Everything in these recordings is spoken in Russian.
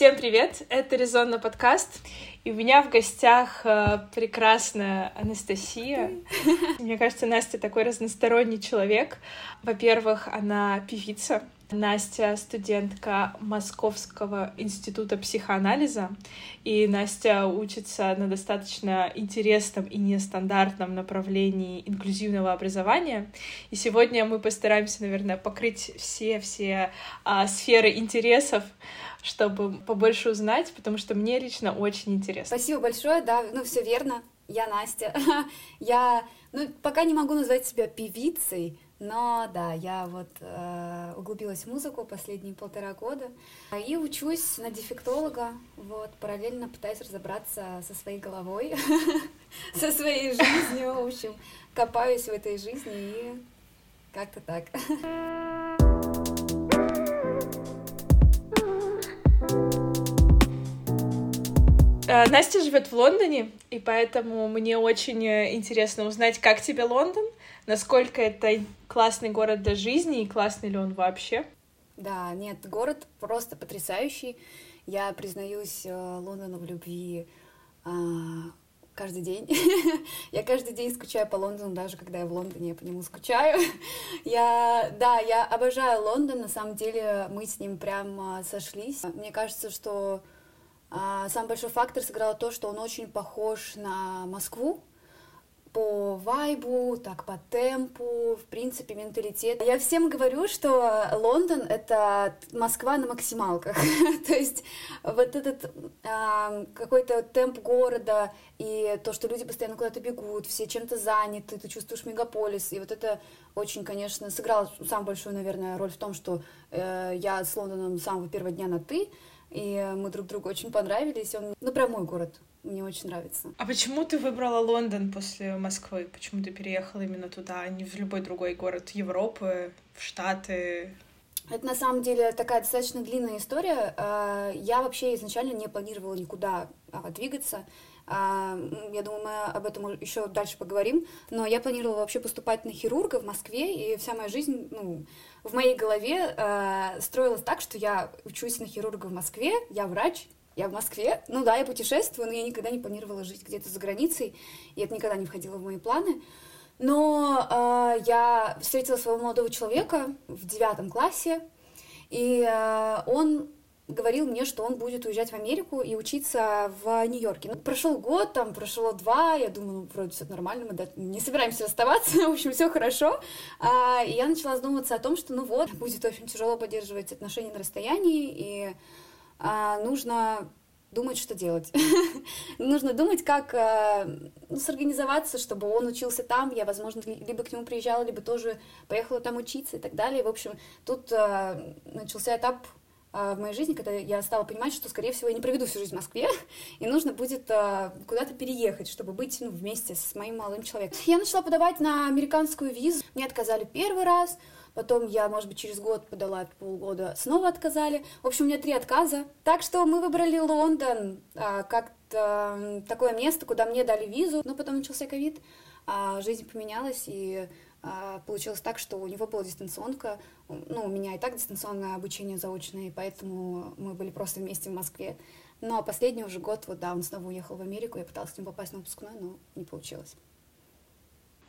Всем привет! Это Резонно подкаст. И у меня в гостях э, прекрасная Анастасия. Мне кажется, Настя такой разносторонний человек. Во-первых, она певица, Настя студентка Московского института психоанализа, и Настя учится на достаточно интересном и нестандартном направлении инклюзивного образования. И сегодня мы постараемся, наверное, покрыть все-все а, сферы интересов, чтобы побольше узнать, потому что мне лично очень интересно. Спасибо большое, да, ну все верно. Я Настя. Я, ну, пока не могу назвать себя певицей, но да, я вот э, углубилась в музыку последние полтора года и учусь на дефектолога, вот, параллельно пытаюсь разобраться со своей головой, со своей жизнью, в общем, копаюсь в этой жизни и как-то так. Настя живет в Лондоне, и поэтому мне очень э, интересно узнать, как тебе Лондон, насколько это классный город для жизни и классный ли он вообще. Да, нет, город просто потрясающий. Я признаюсь э, Лондону в любви а, каждый день. я каждый день скучаю по Лондону, даже когда я в Лондоне, я по нему скучаю. я, да, я обожаю Лондон, на самом деле мы с ним прям сошлись. Мне кажется, что а, самый большой фактор сыграл то, что он очень похож на Москву, по вайбу, так по темпу, в принципе, менталитет. Я всем говорю, что Лондон — это Москва на максималках. то есть вот этот э, какой-то темп города и то, что люди постоянно куда-то бегут, все чем-то заняты, ты чувствуешь мегаполис, и вот это очень, конечно, сыграло самую большую, наверное, роль в том, что э, я с Лондоном с самого первого дня на «ты», и мы друг другу очень понравились. Он, ну, прям мой город. Мне очень нравится. А почему ты выбрала Лондон после Москвы? Почему ты переехала именно туда, а не в любой другой город Европы, в Штаты? Это на самом деле такая достаточно длинная история. А, я вообще изначально не планировала никуда а, двигаться. А, я думаю, мы об этом еще дальше поговорим. Но я планировала вообще поступать на хирурга в Москве, и вся моя жизнь, ну, в моей голове э, строилась так, что я учусь на хирурга в Москве, я врач, я в Москве. Ну да, я путешествую, но я никогда не планировала жить где-то за границей, и это никогда не входило в мои планы. Но э, я встретила своего молодого человека в девятом классе, и э, он говорил мне, что он будет уезжать в Америку и учиться в Нью-Йорке. Ну, прошел год, там прошло два, я думаю, ну, вроде все нормально, мы не собираемся расставаться, в общем, все хорошо. А, и я начала задумываться о том, что, ну вот, будет очень тяжело поддерживать отношения на расстоянии, и а, нужно думать, что делать. Нужно думать, как э, ну, сорганизоваться, чтобы он учился там. Я, возможно, либо к нему приезжала, либо тоже поехала там учиться и так далее. В общем, тут э, начался этап в моей жизни, когда я стала понимать, что, скорее всего, я не проведу всю жизнь в Москве, и нужно будет а, куда-то переехать, чтобы быть ну, вместе с моим молодым человеком. Я начала подавать на американскую визу. Мне отказали первый раз, потом я, может быть, через год подала полгода, снова отказали. В общем, у меня три отказа. Так что мы выбрали Лондон а, как такое место, куда мне дали визу. Но потом начался ковид, а жизнь поменялась, и а, получилось так, что у него была дистанционка, ну, у меня и так дистанционное обучение заочное, и поэтому мы были просто вместе в Москве. Но последний уже год, вот да, он снова уехал в Америку, я пыталась с ним попасть на выпускной, но не получилось.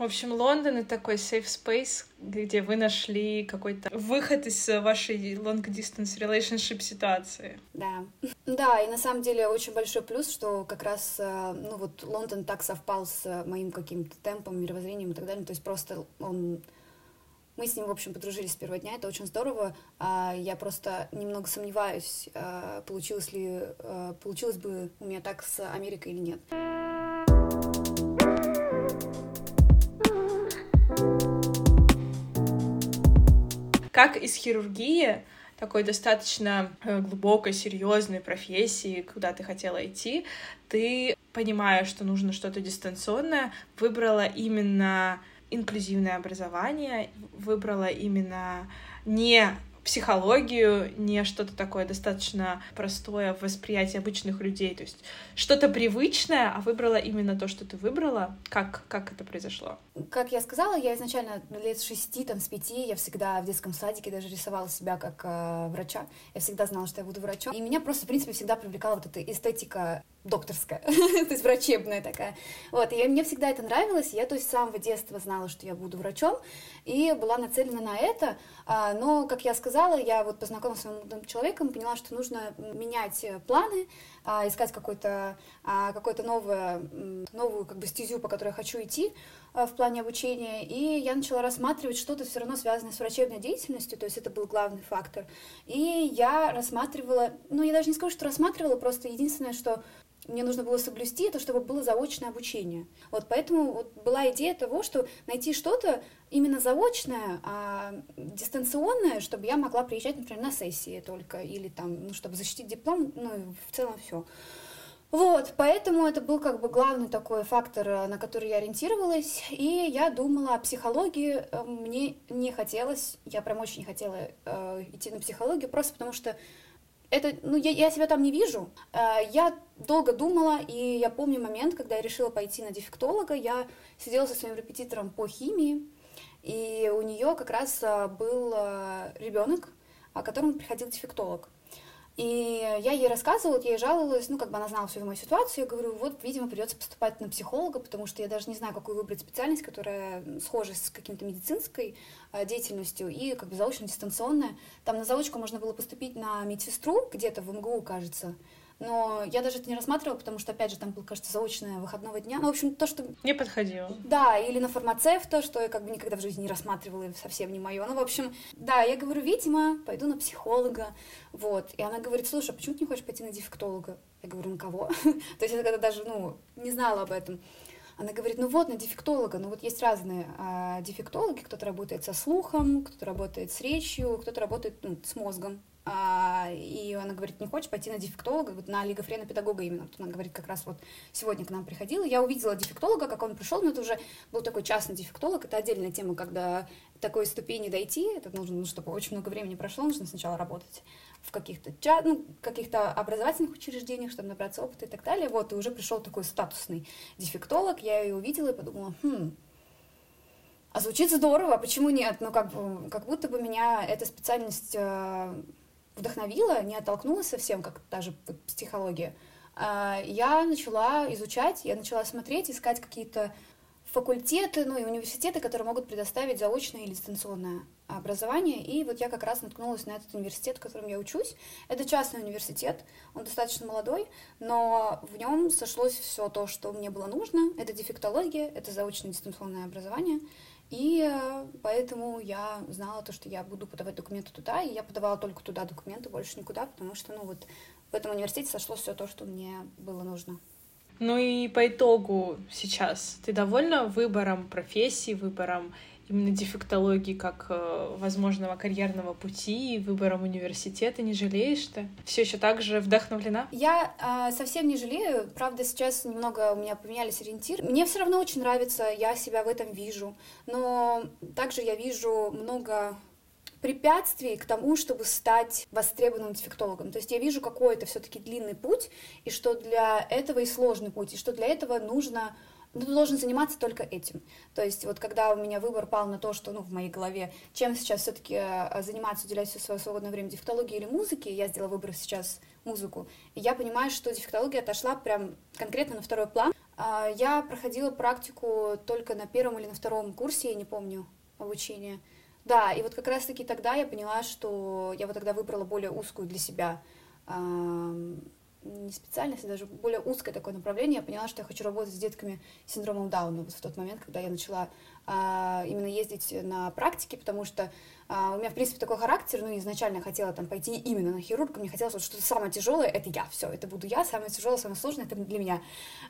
В общем, Лондон — это такой safe space, где вы нашли какой-то выход из вашей long-distance relationship ситуации. Да. Да, и на самом деле очень большой плюс, что как раз, э, ну вот Лондон так совпал с моим каким-то темпом, мировоззрением и так далее. То есть просто он мы с ним, в общем, подружились с первого дня, это очень здорово. А я просто немного сомневаюсь, э, получилось ли, э, получилось бы у меня так с Америкой или нет. Как из хирургии, такой достаточно э, глубокой, серьезной профессии, куда ты хотела идти, ты, понимая, что нужно что-то дистанционное, выбрала именно инклюзивное образование, выбрала именно не психологию, не что-то такое достаточно простое в восприятии обычных людей. То есть что-то привычное, а выбрала именно то, что ты выбрала. Как, как это произошло? Как я сказала, я изначально лет шести, там, с пяти, я всегда в детском садике даже рисовала себя как э, врача. Я всегда знала, что я буду врачом. И меня просто, в принципе, всегда привлекала вот эта эстетика докторская, то есть врачебная такая. Вот, и мне всегда это нравилось, я, то есть, с самого детства знала, что я буду врачом, и была нацелена на это, а, но, как я сказала, я вот познакомилась с молодым человеком, поняла, что нужно менять планы, а, искать какой-то а, какой-то новую, новую как бы стезю, по которой я хочу идти в плане обучения, и я начала рассматривать что-то все равно связанное с врачебной деятельностью, то есть это был главный фактор. И я рассматривала, ну, я даже не скажу, что рассматривала, просто единственное, что мне нужно было соблюсти это, чтобы было заочное обучение. Вот поэтому вот была идея того, что найти что-то именно заочное, а дистанционное, чтобы я могла приезжать, например, на сессии только, или там, ну, чтобы защитить диплом, ну, в целом все. Вот, поэтому это был как бы главный такой фактор, на который я ориентировалась, и я думала о психологии, мне не хотелось, я прям очень не хотела э, идти на психологию, просто потому что это, ну, я, я себя там не вижу. Э, я долго думала, и я помню момент, когда я решила пойти на дефектолога, я сидела со своим репетитором по химии, и у нее как раз э, был э, ребенок, о котором приходил дефектолог. И я ей рассказывала, я ей жаловалась, ну, как бы она знала всю мою ситуацию, я говорю, вот, видимо, придется поступать на психолога, потому что я даже не знаю, какую выбрать специальность, которая схожа с каким-то медицинской э, деятельностью и как бы заочно-дистанционная. Там на заочку можно было поступить на медсестру где-то в МГУ, кажется, но я даже это не рассматривала, потому что, опять же, там был, кажется, заочное выходного дня. Ну, в общем, то, что... Не подходило. Да, или на фармацевта, что я как бы никогда в жизни не рассматривала, и совсем не мое. Ну, в общем, да, я говорю, видимо, пойду на психолога, вот. И она говорит, слушай, а почему ты не хочешь пойти на дефектолога? Я говорю, на кого? То есть я тогда даже, ну, не знала об этом. Она говорит, ну вот, на дефектолога, ну вот есть разные а, дефектологи, кто-то работает со слухом, кто-то работает с речью, кто-то работает ну, с мозгом, а, и она говорит, не хочешь пойти на дефектолога, на олигофрена педагога именно. Вот она говорит, как раз вот сегодня к нам приходила. Я увидела дефектолога, как он пришел, но это уже был такой частный дефектолог. Это отдельная тема, когда такой ступени дойти, это нужно, ну, чтобы очень много времени прошло, нужно сначала работать в каких-то ну, каких-то образовательных учреждениях, чтобы набраться опыта и так далее. Вот, и уже пришел такой статусный дефектолог. Я ее увидела и подумала, хм, а звучит здорово, почему нет? Ну, как, как будто бы меня эта специальность вдохновила, не оттолкнула совсем, как та же психология, а, я начала изучать, я начала смотреть, искать какие-то факультеты, ну и университеты, которые могут предоставить заочное или дистанционное образование. И вот я как раз наткнулась на этот университет, в котором я учусь. Это частный университет, он достаточно молодой, но в нем сошлось все то, что мне было нужно. Это дефектология, это заочное дистанционное образование. И э, поэтому я знала то, что я буду подавать документы туда, и я подавала только туда документы, больше никуда, потому что, ну вот, в этом университете сошло все то, что мне было нужно. Ну и по итогу сейчас ты довольна выбором профессии, выбором именно дефектологии как э, возможного карьерного пути и выбором университета не жалеешь ты? Все еще так же вдохновлена? Я э, совсем не жалею. Правда, сейчас немного у меня поменялись ориентиры. Мне все равно очень нравится, я себя в этом вижу. Но также я вижу много препятствий к тому, чтобы стать востребованным дефектологом. То есть я вижу какой-то все-таки длинный путь, и что для этого и сложный путь, и что для этого нужно ты должен заниматься только этим. То есть вот когда у меня выбор пал на то, что, ну, в моей голове, чем сейчас все-таки э, заниматься, уделять все свое свободное время дефектологии или музыке, я сделала выбор сейчас музыку, и я понимаю, что дефектология отошла прям конкретно на второй план. А, я проходила практику только на первом или на втором курсе, я не помню, обучения. Да, и вот как раз-таки тогда я поняла, что я вот тогда выбрала более узкую для себя не специальность, а даже более узкое такое направление, я поняла, что я хочу работать с детками с синдромом Дауна вот в тот момент, когда я начала а, именно ездить на практике, потому что а, у меня, в принципе, такой характер, ну, изначально я хотела там пойти именно на хирурга, мне хотелось вот что-то самое тяжелое, это я, все, это буду я, самое тяжелое, самое сложное, это для меня,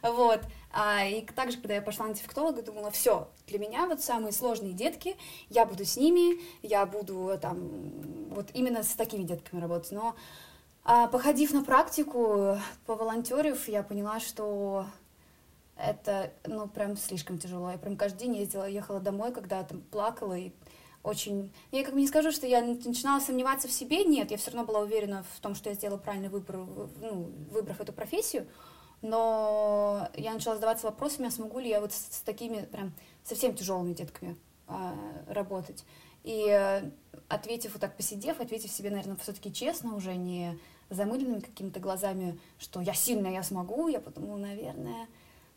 вот, а, и также, когда я пошла на дефектолога, думала, все, для меня вот самые сложные детки, я буду с ними, я буду там, вот именно с такими детками работать, но а походив на практику, поволонтерив, я поняла, что это, ну, прям слишком тяжело. Я прям каждый день ездила, ехала домой, когда там плакала и очень... Я как бы не скажу, что я начинала сомневаться в себе, нет, я все равно была уверена в том, что я сделала правильный выбор, ну, выбрав эту профессию, но я начала задаваться вопросами, а смогу ли я вот с, с такими прям совсем тяжелыми детками а, работать. И э, ответив вот так, посидев, ответив себе, наверное, все-таки честно, уже не замыленными какими-то глазами, что я сильная, я смогу, я подумала, наверное,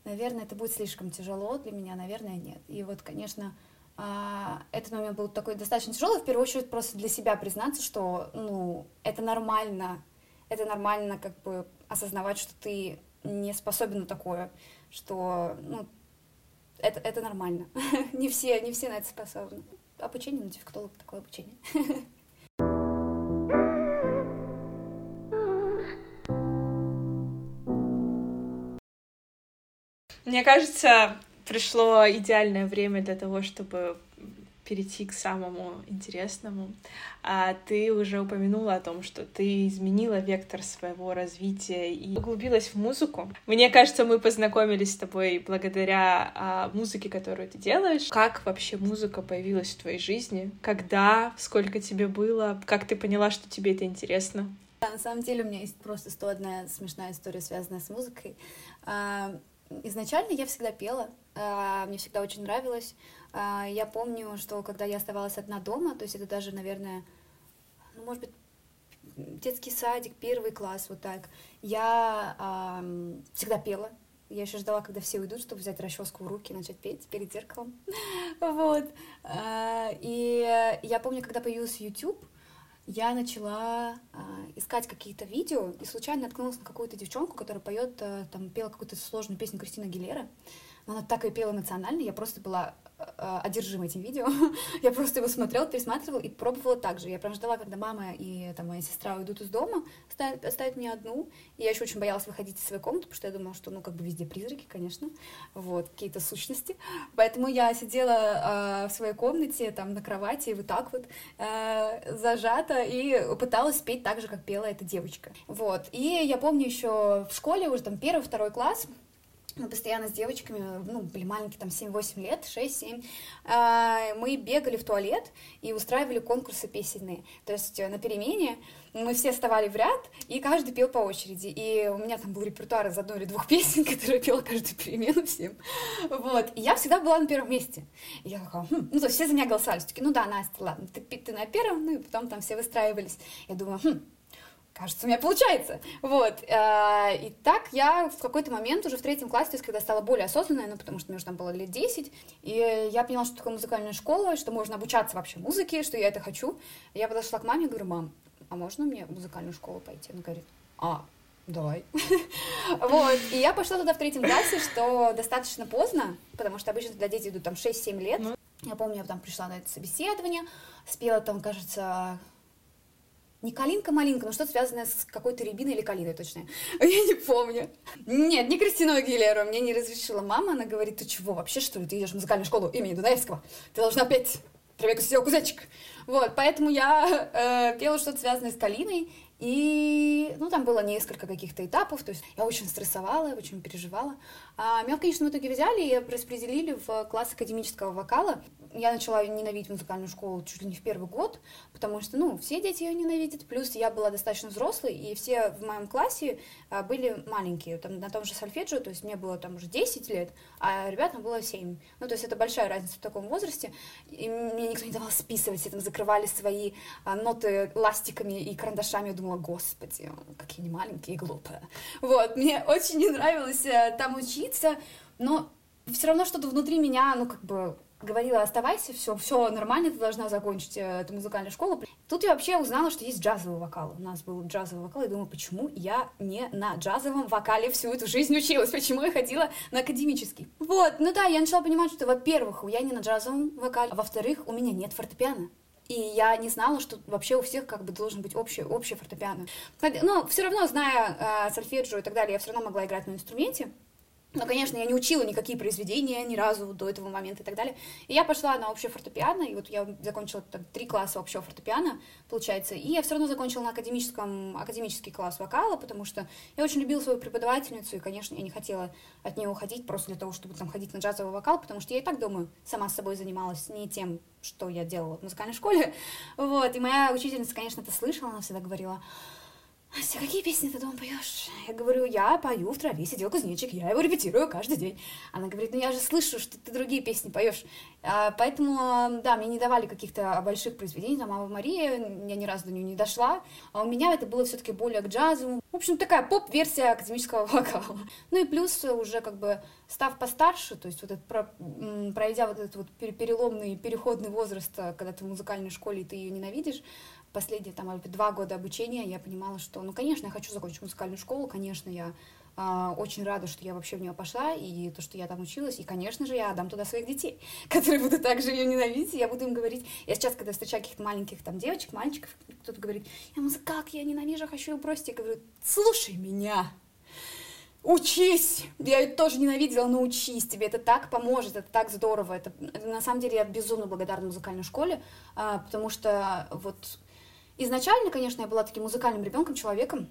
наверное, это будет слишком тяжело для меня, наверное, нет. И вот, конечно, а, этот момент был такой достаточно тяжелый, в первую очередь просто для себя признаться, что, ну, это нормально, это нормально как бы осознавать, что ты не способен на такое, что, ну, это, это нормально. не все, не все на это способны. Обучение на дефектолог такое обучение. Мне кажется, пришло идеальное время для того, чтобы перейти к самому интересному. А ты уже упомянула о том, что ты изменила вектор своего развития и углубилась в музыку. Мне кажется, мы познакомились с тобой благодаря а, музыке, которую ты делаешь. Как вообще музыка появилась в твоей жизни? Когда? Сколько тебе было? Как ты поняла, что тебе это интересно? Да, на самом деле у меня есть просто 101 смешная история, связанная с музыкой. А, изначально я всегда пела, а, мне всегда очень нравилось. А, я помню, что когда я оставалась одна дома, то есть это даже, наверное, ну, может быть, детский садик, первый класс, вот так, я э, всегда пела. Я еще ждала, когда все уйдут, чтобы взять расческу в руки и начать петь перед зеркалом. вот. А, и я помню, когда появился YouTube, я начала э, искать какие-то видео и случайно наткнулась на какую-то девчонку, которая поет, там, пела какую-то сложную песню Кристина Гилера. Она так и пела эмоционально, я просто была Э, одержима этим видео. я просто его смотрела, пересматривала и пробовала так же. Я прям ждала, когда мама и там, моя сестра уйдут из дома, оставят, оставят меня одну. И я еще очень боялась выходить из своей комнаты, потому что я думала, что, ну, как бы везде призраки, конечно, вот, какие-то сущности. Поэтому я сидела э, в своей комнате, там, на кровати, вот так вот, э, зажата, и пыталась петь так же, как пела эта девочка. Вот. И я помню еще в школе, уже там первый, второй класс, мы постоянно с девочками, ну, были маленькие, там, 7-8 лет, 6-7, а, мы бегали в туалет и устраивали конкурсы песенные. То есть э, на перемене мы все вставали в ряд, и каждый пел по очереди. И у меня там был репертуар из одной или двух песен, которые пела каждую перемену всем. Вот. И я всегда была на первом месте. И я такая, хм. ну, то есть все за меня голосовали. Такие, ну да, Настя, ладно, ты, ты на первом, ну, и потом там все выстраивались. Я думаю, хм, кажется, у меня получается. Вот. Э, и так я в какой-то момент уже в третьем классе, то есть когда стала более осознанной, ну, потому что мне уже там было лет 10, и я поняла, что такое музыкальная школа, что можно обучаться вообще музыке, что я это хочу. Я подошла к маме и говорю, мам, а можно мне в музыкальную школу пойти? Она говорит, а, давай. вот, и я пошла туда в третьем классе, что достаточно поздно, потому что обычно туда дети идут там 6-7 лет. Ну. Я помню, я там пришла на это собеседование, спела там, кажется, не калинка-малинка, но что-то связанное с какой-то рябиной или калиной, точно. Я не помню. Нет, не Кристину Агилеру. Мне не разрешила мама. Она говорит, ты чего, вообще, что ли? Ты идешь в музыкальную школу имени Дунаевского. Ты должна петь Тревека сидел кузячек. Вот, поэтому я э, пела что-то связанное с калиной. И, ну, там было несколько каких-то этапов, то есть я очень стрессовала, я очень переживала. А меня в конечном итоге взяли и распределили в класс академического вокала я начала ненавидеть музыкальную школу чуть ли не в первый год, потому что, ну, все дети ее ненавидят, плюс я была достаточно взрослой, и все в моем классе а, были маленькие, там, на том же сольфеджио, то есть мне было там уже 10 лет, а ребятам было 7. Ну, то есть это большая разница в таком возрасте, и мне никто не давал списывать, все там закрывали свои а, ноты ластиками и карандашами, я думала, господи, какие они маленькие и глупые. Вот, мне очень не нравилось а, там учиться, но все равно что-то внутри меня, ну, как бы говорила, оставайся, все, все нормально, ты должна закончить э, эту музыкальную школу. Тут я вообще узнала, что есть джазовый вокал. У нас был джазовый вокал, и думаю, почему я не на джазовом вокале всю эту жизнь училась, почему я ходила на академический. Вот, ну да, я начала понимать, что, во-первых, я не на джазовом вокале, а во-вторых, у меня нет фортепиано. И я не знала, что вообще у всех как бы должен быть общий, общий фортепиано. Но все равно, зная э, сольфеджио и так далее, я все равно могла играть на инструменте. Но, конечно, я не учила никакие произведения ни разу до этого момента и так далее. И я пошла на общее фортепиано, и вот я закончила там, три класса общего фортепиано, получается, и я все равно закончила на академическом, академический класс вокала, потому что я очень любила свою преподавательницу, и, конечно, я не хотела от нее уходить просто для того, чтобы там ходить на джазовый вокал, потому что я и так, думаю, сама с собой занималась не тем, что я делала в музыкальной школе, вот, и моя учительница, конечно, это слышала, она всегда говорила, Ася, какие песни ты дома поешь? Я говорю, я пою в траве, сидел кузнечик, я его репетирую каждый день. Она говорит, ну я же слышу, что ты другие песни поешь. А, поэтому, да, мне не давали каких-то больших произведений, там, Ава Мария, я ни разу до нее не дошла. А у меня это было все-таки более к джазу. В общем, такая поп-версия академического вокала. Ну и плюс уже как бы став постарше, то есть вот это, пройдя вот этот вот переломный, переходный возраст, когда ты в музыкальной школе, и ты ее ненавидишь, последние там два года обучения я понимала, что, ну, конечно, я хочу закончить музыкальную школу, конечно, я э, очень рада, что я вообще в нее пошла, и то, что я там училась, и, конечно же, я отдам туда своих детей, которые будут также ее ненавидеть, и я буду им говорить, я сейчас, когда встречаю каких-то маленьких там девочек, мальчиков, кто-то говорит, я как я ненавижу, хочу ее бросить, я говорю, слушай меня, учись! Я ее тоже ненавидела, но учись, тебе это так поможет, это так здорово. Это, это на самом деле я безумно благодарна музыкальной школе, а, потому что вот Изначально, конечно, я была таким музыкальным ребенком, человеком,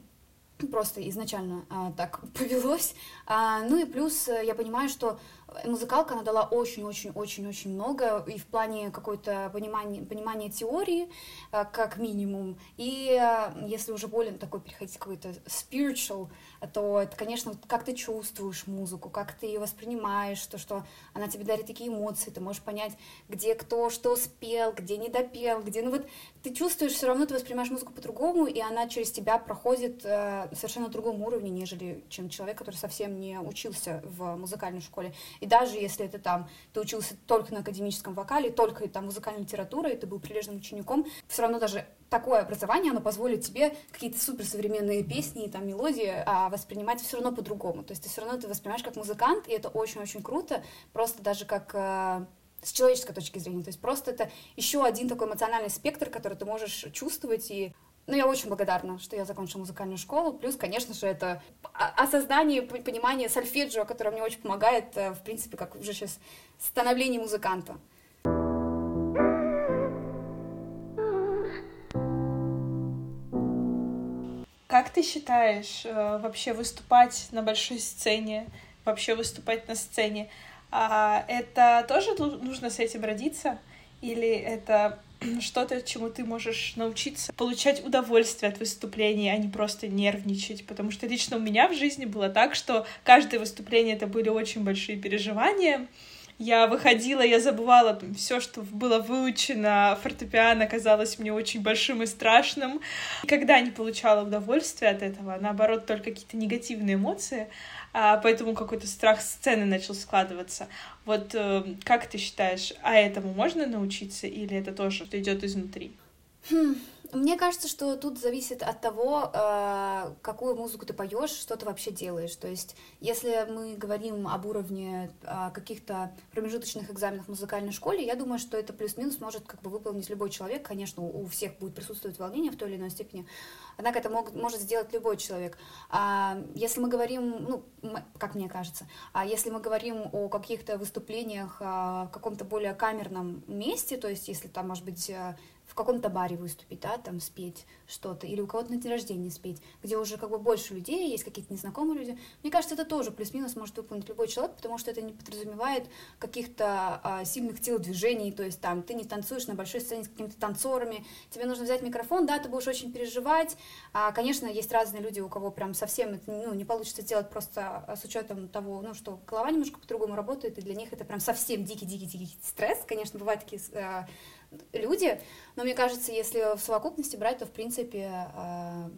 просто изначально а, так повелось. А, ну и плюс э, я понимаю, что музыкалка, она дала очень-очень-очень-очень много и в плане какой-то понимания, понимания теории, а, как минимум, и а, если уже более такой переходить какой-то spiritual, то это, конечно, как ты чувствуешь музыку, как ты ее воспринимаешь, то, что она тебе дарит такие эмоции, ты можешь понять, где кто что спел, где не допел, где, ну вот ты чувствуешь, все равно ты воспринимаешь музыку по-другому, и она через тебя проходит э, совершенно другом уровне, нежели чем человек, который совсем не учился в музыкальной школе. И даже если это там, ты учился только на академическом вокале, только там музыкальной литературой, ты был прилежным учеником, все равно даже такое образование, оно позволит тебе какие-то суперсовременные песни, там, мелодии а, воспринимать все равно по-другому. То есть ты все равно ты воспринимаешь как музыкант, и это очень-очень круто, просто даже как э, с человеческой точки зрения. То есть просто это еще один такой эмоциональный спектр, который ты можешь чувствовать и ну, я очень благодарна, что я закончила музыкальную школу. Плюс, конечно же, это осознание, понимание сольфеджио, которое мне очень помогает, э, в принципе, как уже сейчас становление музыканта. Как ты считаешь, э, вообще выступать на большой сцене, вообще выступать на сцене, а это тоже нужно с этим родиться? Или это что-то, чему ты можешь научиться получать удовольствие от выступления, а не просто нервничать. Потому что лично у меня в жизни было так, что каждое выступление это были очень большие переживания. Я выходила, я забывала все, что было выучено, фортепиано казалось мне очень большим и страшным. Никогда не получала удовольствия от этого, наоборот, только какие-то негативные эмоции, а поэтому какой-то страх сцены начал складываться. Вот э, как ты считаешь, а этому можно научиться или это тоже идет изнутри? Хм, мне кажется, что тут зависит от того, э, какую музыку ты поешь, что ты вообще делаешь. То есть, если мы говорим об уровне э, каких-то промежуточных экзаменов в музыкальной школе, я думаю, что это плюс-минус может как бы выполнить любой человек. Конечно, у всех будет присутствовать волнение в той или иной степени, однако это мог, может сделать любой человек. А если мы говорим, ну, как мне кажется, а если мы говорим о каких-то выступлениях а, в каком-то более камерном месте, то есть если там, может быть, в каком-то баре выступить, да, там спеть что-то, или у кого-то на день рождения спеть, где уже как бы больше людей, есть какие-то незнакомые люди. Мне кажется, это тоже плюс-минус может выполнить любой человек, потому что это не подразумевает каких-то а, сильных телодвижений, то есть там ты не танцуешь на большой сцене с какими-то танцорами, тебе нужно взять микрофон, да, ты будешь очень переживать. А, конечно, есть разные люди, у кого прям совсем это ну, не получится сделать просто с учетом того, ну, что голова немножко по-другому работает, и для них это прям совсем дикий-дикий-дикий стресс. Конечно, бывают такие а, люди, но мне кажется, если в совокупности брать, то, в принципе, э,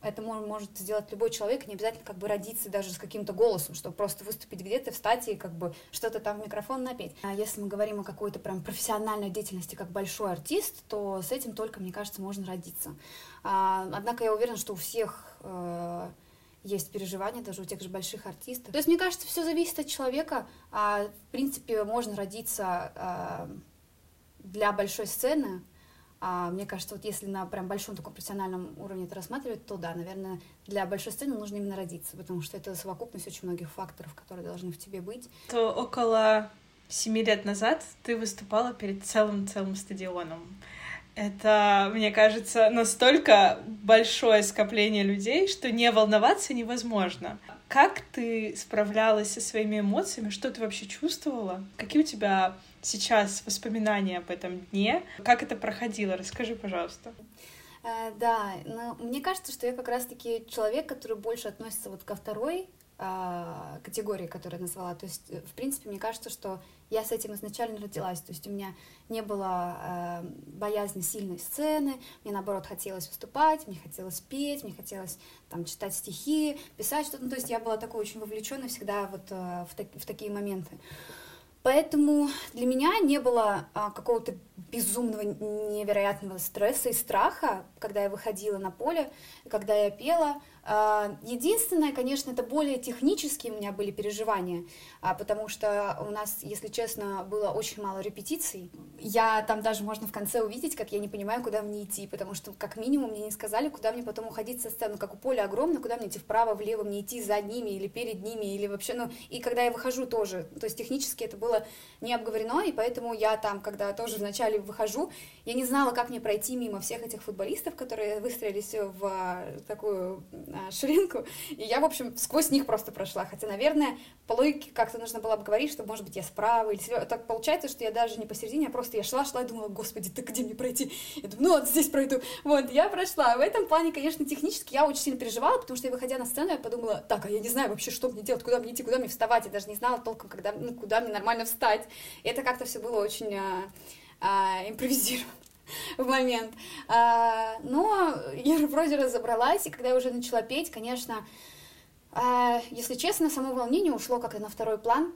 это может сделать любой человек, не обязательно как бы родиться даже с каким-то голосом, чтобы просто выступить где-то, встать и как бы что-то там в микрофон напеть. А если мы говорим о какой-то прям профессиональной деятельности как большой артист, то с этим только, мне кажется, можно родиться. А, однако я уверена, что у всех э, есть переживания даже у тех же больших артистов. То есть, мне кажется, все зависит от человека. А, в принципе, можно родиться а, для большой сцены, А мне кажется, вот если на прям большом таком профессиональном уровне это рассматривать, то да, наверное, для большой сцены нужно именно родиться, потому что это совокупность очень многих факторов, которые должны в тебе быть. То около семи лет назад ты выступала перед целым-целым стадионом. Это, мне кажется, настолько большое скопление людей, что не волноваться невозможно. Как ты справлялась со своими эмоциями? Что ты вообще чувствовала? Какие у тебя сейчас воспоминания об этом дне? Как это проходило? Расскажи, пожалуйста. Э, да, но мне кажется, что я как раз-таки человек, который больше относится вот ко второй э, категории, которую я назвала. То есть, в принципе, мне кажется, что я с этим изначально родилась. То есть у меня не было э, боязни сильной сцены, мне наоборот хотелось выступать, мне хотелось петь, мне хотелось там читать стихи, писать что-то. Ну, то есть я была такой очень вовлеченной всегда вот э, в, так, в такие моменты. Поэтому для меня не было а, какого-то безумного, невероятного стресса и страха, когда я выходила на поле, когда я пела. А, единственное, конечно, это более технические у меня были переживания, а, потому что у нас, если честно, было очень мало репетиций. Я там даже можно в конце увидеть, как я не понимаю, куда мне идти, потому что как минимум мне не сказали, куда мне потом уходить со сцены, как у поля огромное, куда мне идти вправо, влево, мне идти за ними или перед ними, или вообще, ну, и когда я выхожу тоже, то есть технически это было не обговорено, и поэтому я там, когда тоже вначале выхожу, я не знала, как мне пройти мимо всех этих футболистов, которые выстроились в а, такую а, ширинку, и я, в общем, сквозь них просто прошла, хотя, наверное, по логике как-то нужно было бы говорить, что, может быть, я справа или. Так получается, что я даже не посередине, а просто я шла, шла и думала, господи, ты где мне пройти? Я думаю, ну вот здесь пройду. Вот, я прошла. В этом плане, конечно, технически я очень сильно переживала, потому что я, выходя на сцену, я подумала, так, а я не знаю вообще, что мне делать, куда мне идти, куда мне вставать. Я даже не знала толком, когда, ну, куда мне нормально встать. И это как-то все было очень а, а, импровизировано в момент. А, но я вроде разобралась, и когда я уже начала петь, конечно, а, если честно, само волнение ушло как и на второй план,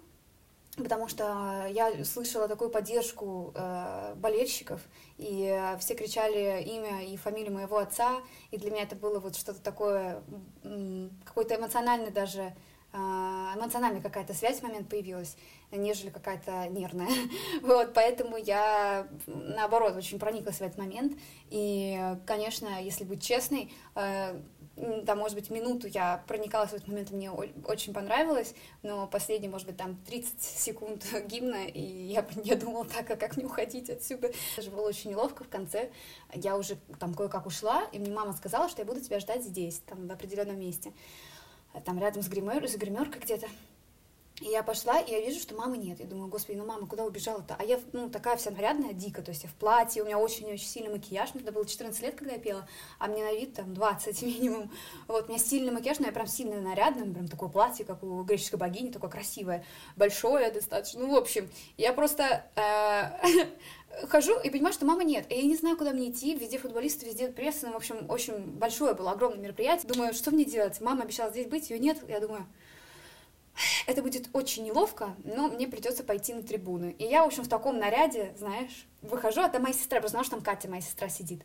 потому что я слышала такую поддержку э, болельщиков, и все кричали имя и фамилию моего отца, и для меня это было вот что-то такое, какой-то эмоциональный даже, эмоциональная какая-то связь в момент появилась нежели какая-то нервная. Вот, поэтому я, наоборот, очень прониклась в этот момент. И, конечно, если быть честной, э, там, может быть, минуту я проникалась в этот момент, мне очень понравилось, но последние, может быть, там 30 секунд гимна, и я, я думала так, а как мне уходить отсюда? Даже было очень неловко в конце. Я уже там кое-как ушла, и мне мама сказала, что я буду тебя ждать здесь, там, в определенном месте. Там рядом с, гример, с гримеркой где-то. И я пошла, и я вижу, что мамы нет. Я думаю, господи, ну мама, куда убежала-то? А я, ну, такая вся нарядная, дико, то есть я в платье, у меня очень-очень сильный макияж, мне тогда было 14 лет, когда я пела, а мне на вид там 20 минимум. Вот, у меня сильный макияж, но я прям сильно нарядная, прям такое платье, как у греческой богини, такое красивое, большое достаточно. Ну, в общем, я просто э, хожу и понимаю, что мамы нет. И я не знаю, куда мне идти. Везде футболисты, везде пресса. Ну, в общем, очень большое было, огромное мероприятие. Думаю, что мне делать? Мама обещала здесь быть, ее нет. Я думаю, это будет очень неловко, но мне придется пойти на трибуны. И я, в общем, в таком наряде, знаешь, выхожу, а там моя сестра, я знала, что там Катя, моя сестра, сидит.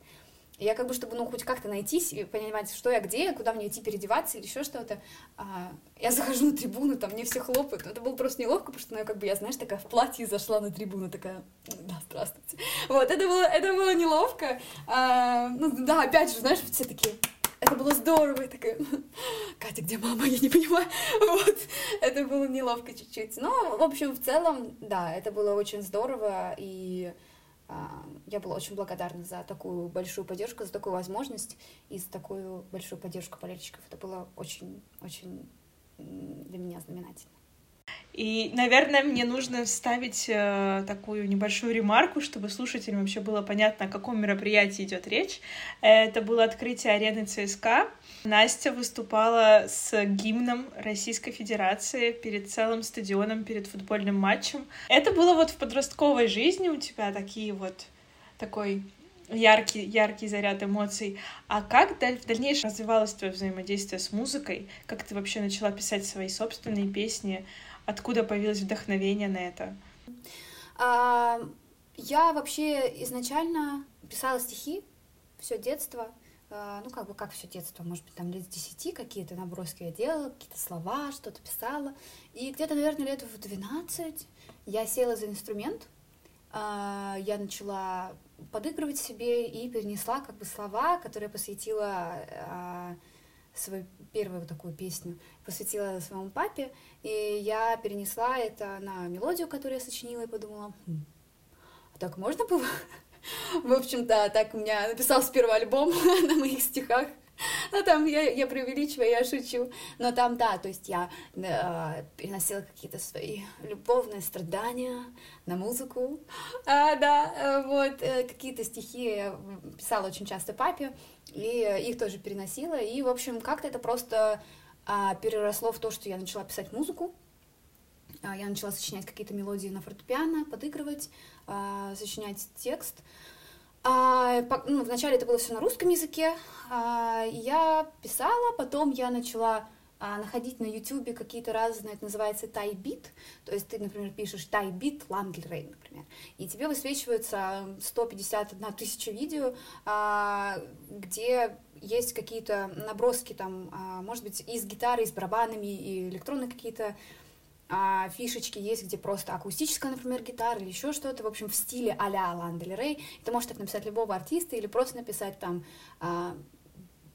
Я как бы, чтобы, ну, хоть как-то найтись и понимать, что я где, куда мне идти переодеваться или еще что-то, а, я захожу на трибуну, там мне все хлопают. Это было просто неловко, потому что, ну, я как бы, я, знаешь, такая в платье зашла на трибуну, такая, да, здравствуйте. Вот, это было, это было неловко. А, ну, да, опять же, знаешь, все такие, это было здорово, и такая, Катя, где мама, я не понимаю, вот, это было неловко чуть-чуть, но, в общем, в целом, да, это было очень здорово, и я была очень благодарна за такую большую поддержку, за такую возможность и за такую большую поддержку болельщиков, это было очень-очень для меня знаменательно. И, наверное, мне нужно вставить э, такую небольшую ремарку, чтобы слушателям вообще было понятно, о каком мероприятии идет речь. Это было открытие арены ЦСКА. Настя выступала с гимном Российской Федерации перед целым стадионом, перед футбольным матчем. Это было вот в подростковой жизни у тебя такие вот такой яркий, яркий заряд эмоций. А как в дальнейшем развивалось твое взаимодействие с музыкой? Как ты вообще начала писать свои собственные песни? Откуда появилось вдохновение на это? А, я вообще изначально писала стихи все детство. А, ну, как бы, как все детство, может быть, там лет с десяти какие-то наброски я делала, какие-то слова, что-то писала. И где-то, наверное, лет в 12 я села за инструмент, а, я начала подыгрывать себе и перенесла как бы слова, которые посвятила а, свою первую такую песню, посвятила своему папе, и я перенесла это на мелодию, которую я сочинила, и подумала, хм, а так можно было? В общем-то, так у меня написался первый альбом на моих стихах. Ну, там я, я преувеличиваю, я шучу. Но там, да, то есть я э, переносила какие-то свои любовные страдания на музыку. А, да, э, вот, э, какие-то стихи я писала очень часто папе, и их тоже переносила. И, в общем, как-то это просто э, переросло в то, что я начала писать музыку. Э, я начала сочинять какие-то мелодии на фортепиано, подыгрывать, э, сочинять текст. А, по, ну, вначале это было все на русском языке. А, я писала, потом я начала а, находить на YouTube какие-то разные, это называется тайбит, то есть ты, например, пишешь тайбит Ланглерей, например, и тебе высвечивается 151 тысяча видео, а, где есть какие-то наброски там, а, может быть, из гитары, из барабанами, и электронные какие-то а фишечки есть, где просто акустическая, например, гитара или еще что-то, в общем, в стиле а-ля Лан Дель Рей. Ты можешь так написать любого артиста или просто написать там а,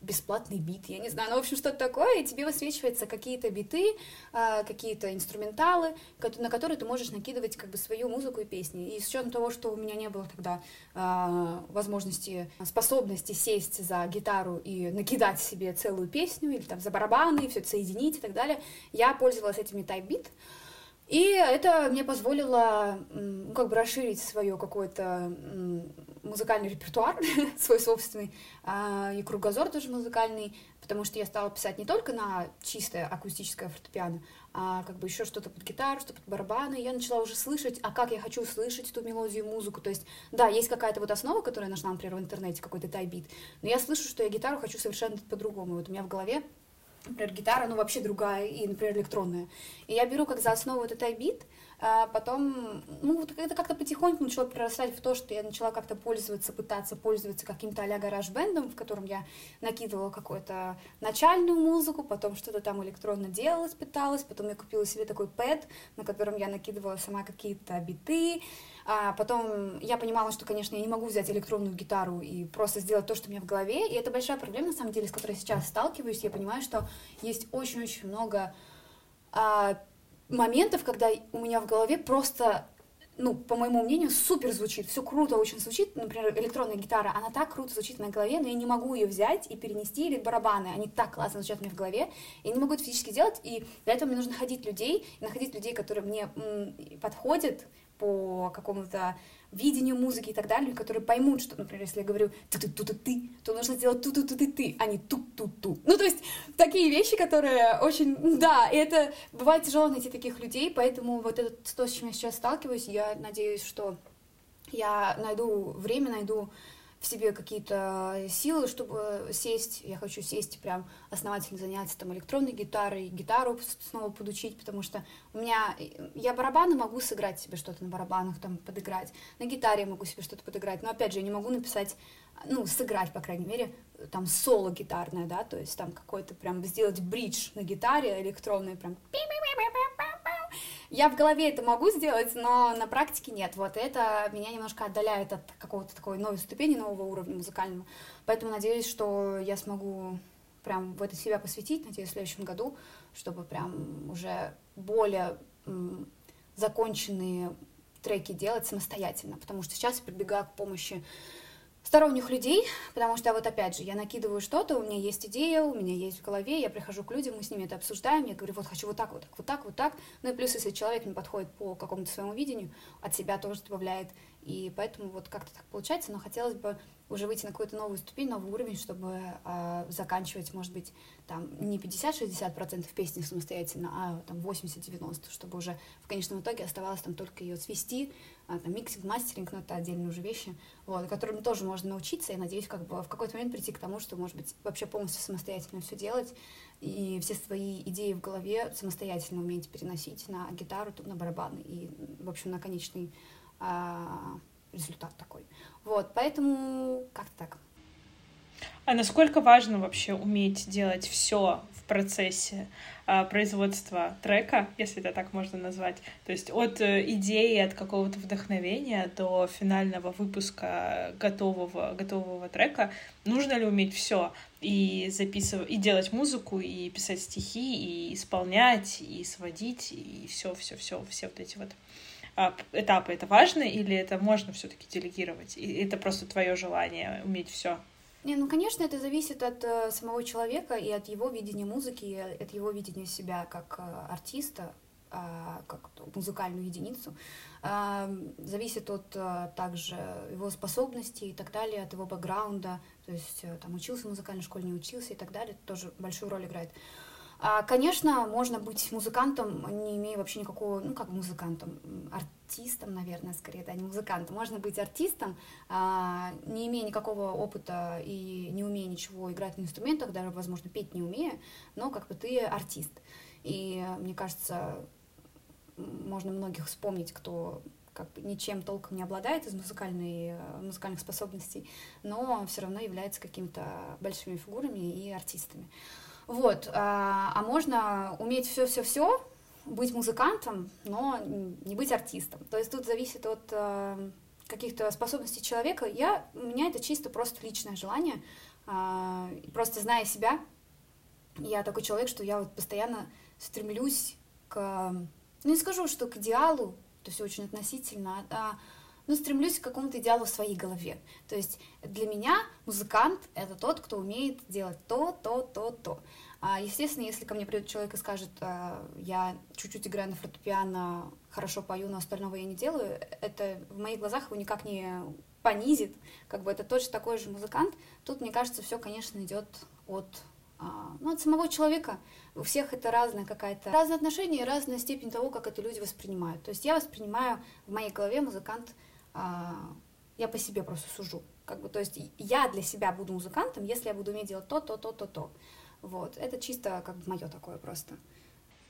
бесплатный бит, я не знаю, ну, в общем, что-то такое, и тебе высвечиваются какие-то биты, а, какие-то инструменталы, на которые ты можешь накидывать как бы свою музыку и песни. И с учетом того, что у меня не было тогда а, возможности, способности сесть за гитару и накидать себе целую песню, или там за барабаны, все это соединить и так далее, я пользовалась этими type-beat, и это мне позволило ну, как бы расширить свое какое-то музыкальный репертуар, свой собственный, а, и кругозор тоже музыкальный, потому что я стала писать не только на чистое акустическое фортепиано, а как бы еще что-то под гитару, что-то под барабаны. Я начала уже слышать, а как я хочу слышать эту мелодию, музыку. То есть, да, есть какая-то вот основа, которая нашла, например, в интернете, какой-то тайбит, но я слышу, что я гитару хочу совершенно по-другому. Вот у меня в голове например, гитара, ну, вообще другая, и, например, электронная. И я беру как за основу этот iBeat, а потом, ну, вот это как-то потихоньку начало перерастать в то, что я начала как-то пользоваться, пытаться пользоваться каким-то а-ля гараж-бендом, в котором я накидывала какую-то начальную музыку, потом что-то там электронно делалось, пыталась, потом я купила себе такой пэд, на котором я накидывала сама какие-то биты, а потом я понимала, что, конечно, я не могу взять электронную гитару и просто сделать то, что у меня в голове, и это большая проблема, на самом деле, с которой сейчас сталкиваюсь, я понимаю, что есть очень-очень много а, моментов, когда у меня в голове просто ну, по моему мнению, супер звучит, все круто очень звучит, например, электронная гитара, она так круто звучит на голове, но я не могу ее взять и перенести, или барабаны, они так классно звучат у меня в голове, я не могу это физически делать, и для этого мне нужно ходить людей, находить людей, которые мне подходят по какому-то видению музыки и так далее, которые поймут, что, например, если я говорю ту ту ту ту ты то нужно сделать ту ту ту ты ты а не ту-ту-ту. Ну, то есть, такие вещи, которые очень... Да, и это бывает тяжело найти таких людей, поэтому вот это то, с чем я сейчас сталкиваюсь, я надеюсь, что я найду время, найду в себе какие-то силы, чтобы сесть. Я хочу сесть прям основательно заняться там электронной гитарой, гитару снова подучить, потому что у меня... Я барабаны могу сыграть себе что-то на барабанах, там, подыграть. На гитаре могу себе что-то подыграть. Но, опять же, я не могу написать, ну, сыграть, по крайней мере, там, соло гитарное, да, то есть там какой-то прям сделать бридж на гитаре электронный, прям я в голове это могу сделать, но на практике нет. Вот это меня немножко отдаляет от какого-то такой новой ступени, нового уровня музыкального. Поэтому надеюсь, что я смогу прям в это себя посвятить, надеюсь, в следующем году, чтобы прям уже более законченные треки делать самостоятельно, потому что сейчас я прибегаю к помощи сторонних людей, потому что вот опять же, я накидываю что-то, у меня есть идея, у меня есть в голове, я прихожу к людям, мы с ними это обсуждаем, я говорю, вот хочу вот так, вот так, вот так, вот так. Ну и плюс, если человек не подходит по какому-то своему видению, от себя тоже добавляет. И поэтому вот как-то так получается, но хотелось бы уже выйти на какую-то новую ступень, новый уровень, чтобы э, заканчивать, может быть, там не 50-60% песни самостоятельно, а там 80-90, чтобы уже в конечном итоге оставалось там только ее свести, а, mixing, mastering, ну это отдельные уже вещи, вот, которым тоже можно научиться, и надеюсь, как бы в какой-то момент прийти к тому, что, может быть, вообще полностью самостоятельно все делать, и все свои идеи в голове самостоятельно уметь переносить на гитару, на барабаны, и, в общем, на конечный а, результат такой. Вот, поэтому как-то так. А насколько важно вообще уметь делать все в процессе а, производства трека, если это так можно назвать? То есть от э, идеи, от какого-то вдохновения до финального выпуска готового, готового трека нужно ли уметь все и записывать, и делать музыку, и писать стихи, и исполнять, и сводить, и все, все, все, все вот эти вот а, этапы. Это важно или это можно все-таки делегировать? И это просто твое желание уметь все? Не, ну, конечно, это зависит от э, самого человека и от его видения музыки, и от его видения себя как э, артиста, э, как музыкальную единицу. Э, зависит от э, также его способностей и так далее, от его бэкграунда, то есть э, там учился в музыкальной школе, не учился и так далее, это тоже большую роль играет. А, конечно, можно быть музыкантом, не имея вообще никакого, ну как музыкантом, артистом, наверное, скорее, да, не музыкантом. Можно быть артистом, а, не имея никакого опыта и не умея ничего играть на инструментах, даже, возможно, петь не умея, но как бы ты артист. И мне кажется, можно многих вспомнить, кто как бы ничем толком не обладает из музыкальной, музыкальных способностей, но все равно является какими-то большими фигурами и артистами. Вот, а, а можно уметь все-все-все, быть музыкантом, но не быть артистом. То есть тут зависит от э, каких-то способностей человека. Я, у меня это чисто просто личное желание. Э, просто зная себя, я такой человек, что я вот постоянно стремлюсь к... Ну, не скажу, что к идеалу, это все очень относительно, а, ну, стремлюсь к какому-то идеалу в своей голове. То есть для меня музыкант — это тот, кто умеет делать то, то, то, то. А, естественно, если ко мне придет человек и скажет, а, я чуть-чуть играю на фортепиано, хорошо пою, но остального я не делаю, это в моих глазах его никак не понизит, как бы это точно такой же музыкант. Тут, мне кажется, все, конечно, идет от а, ну, от самого человека. У всех это разная какая-то... Разные отношения и разная степень того, как это люди воспринимают. То есть я воспринимаю в моей голове музыкант я по себе просто сужу. Как бы, то есть я для себя буду музыкантом, если я буду уметь делать то, то, то, то, то. Вот. Это чисто как бы мое такое просто.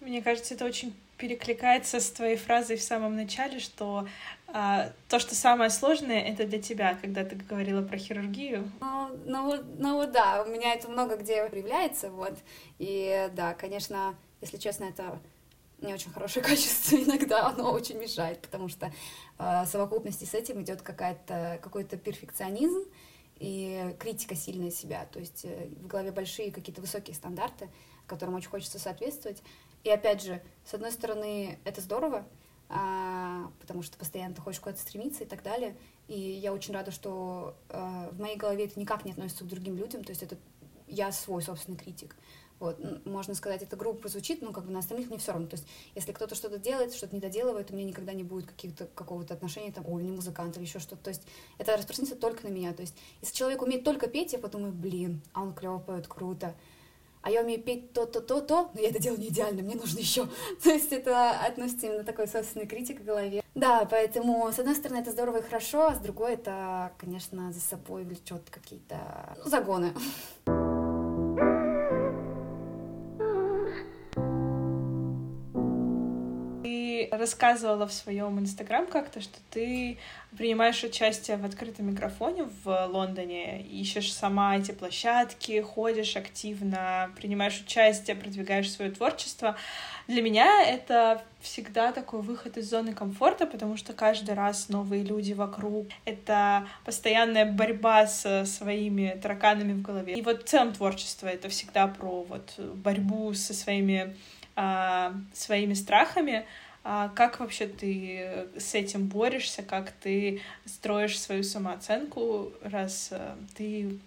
Мне кажется, это очень перекликается с твоей фразой в самом начале, что а, то, что самое сложное, это для тебя, когда ты говорила про хирургию. Ну, ну, ну да, у меня это много где проявляется, вот. И да, конечно, если честно, это не очень хорошее качество иногда, оно очень мешает, потому что э, в совокупности с этим идет какая-то, какой-то перфекционизм и критика сильная себя, то есть э, в голове большие какие-то высокие стандарты, которым очень хочется соответствовать. И опять же, с одной стороны, это здорово, а, потому что постоянно ты хочешь куда-то стремиться и так далее. И я очень рада, что а, в моей голове это никак не относится к другим людям, то есть это я свой собственный критик. Вот, можно сказать, это грубо прозвучит, но как бы на остальных мне все равно. То есть, если кто-то что-то делает, что-то не доделывает, у меня никогда не будет каких-то какого-то отношения, там, ой, не музыкант или еще что-то. То есть, это распространится только на меня. То есть, если человек умеет только петь, я подумаю, блин, а он клево поет, круто. А я умею петь то-то, то-то, но я это делаю не идеально, мне нужно еще. То есть это относится именно такой собственной критик в голове. Да, поэтому, с одной стороны, это здорово и хорошо, а с другой, это, конечно, за собой влечет какие-то загоны. рассказывала в своем инстаграм как-то, что ты принимаешь участие в открытом микрофоне в Лондоне, ищешь сама эти площадки, ходишь активно, принимаешь участие, продвигаешь свое творчество. Для меня это всегда такой выход из зоны комфорта, потому что каждый раз новые люди вокруг. Это постоянная борьба со своими тараканами в голове. И вот в целом творчество — это всегда про вот борьбу со своими, а, своими страхами, как вообще ты с этим борешься, как ты строишь свою самооценку, раз э, ты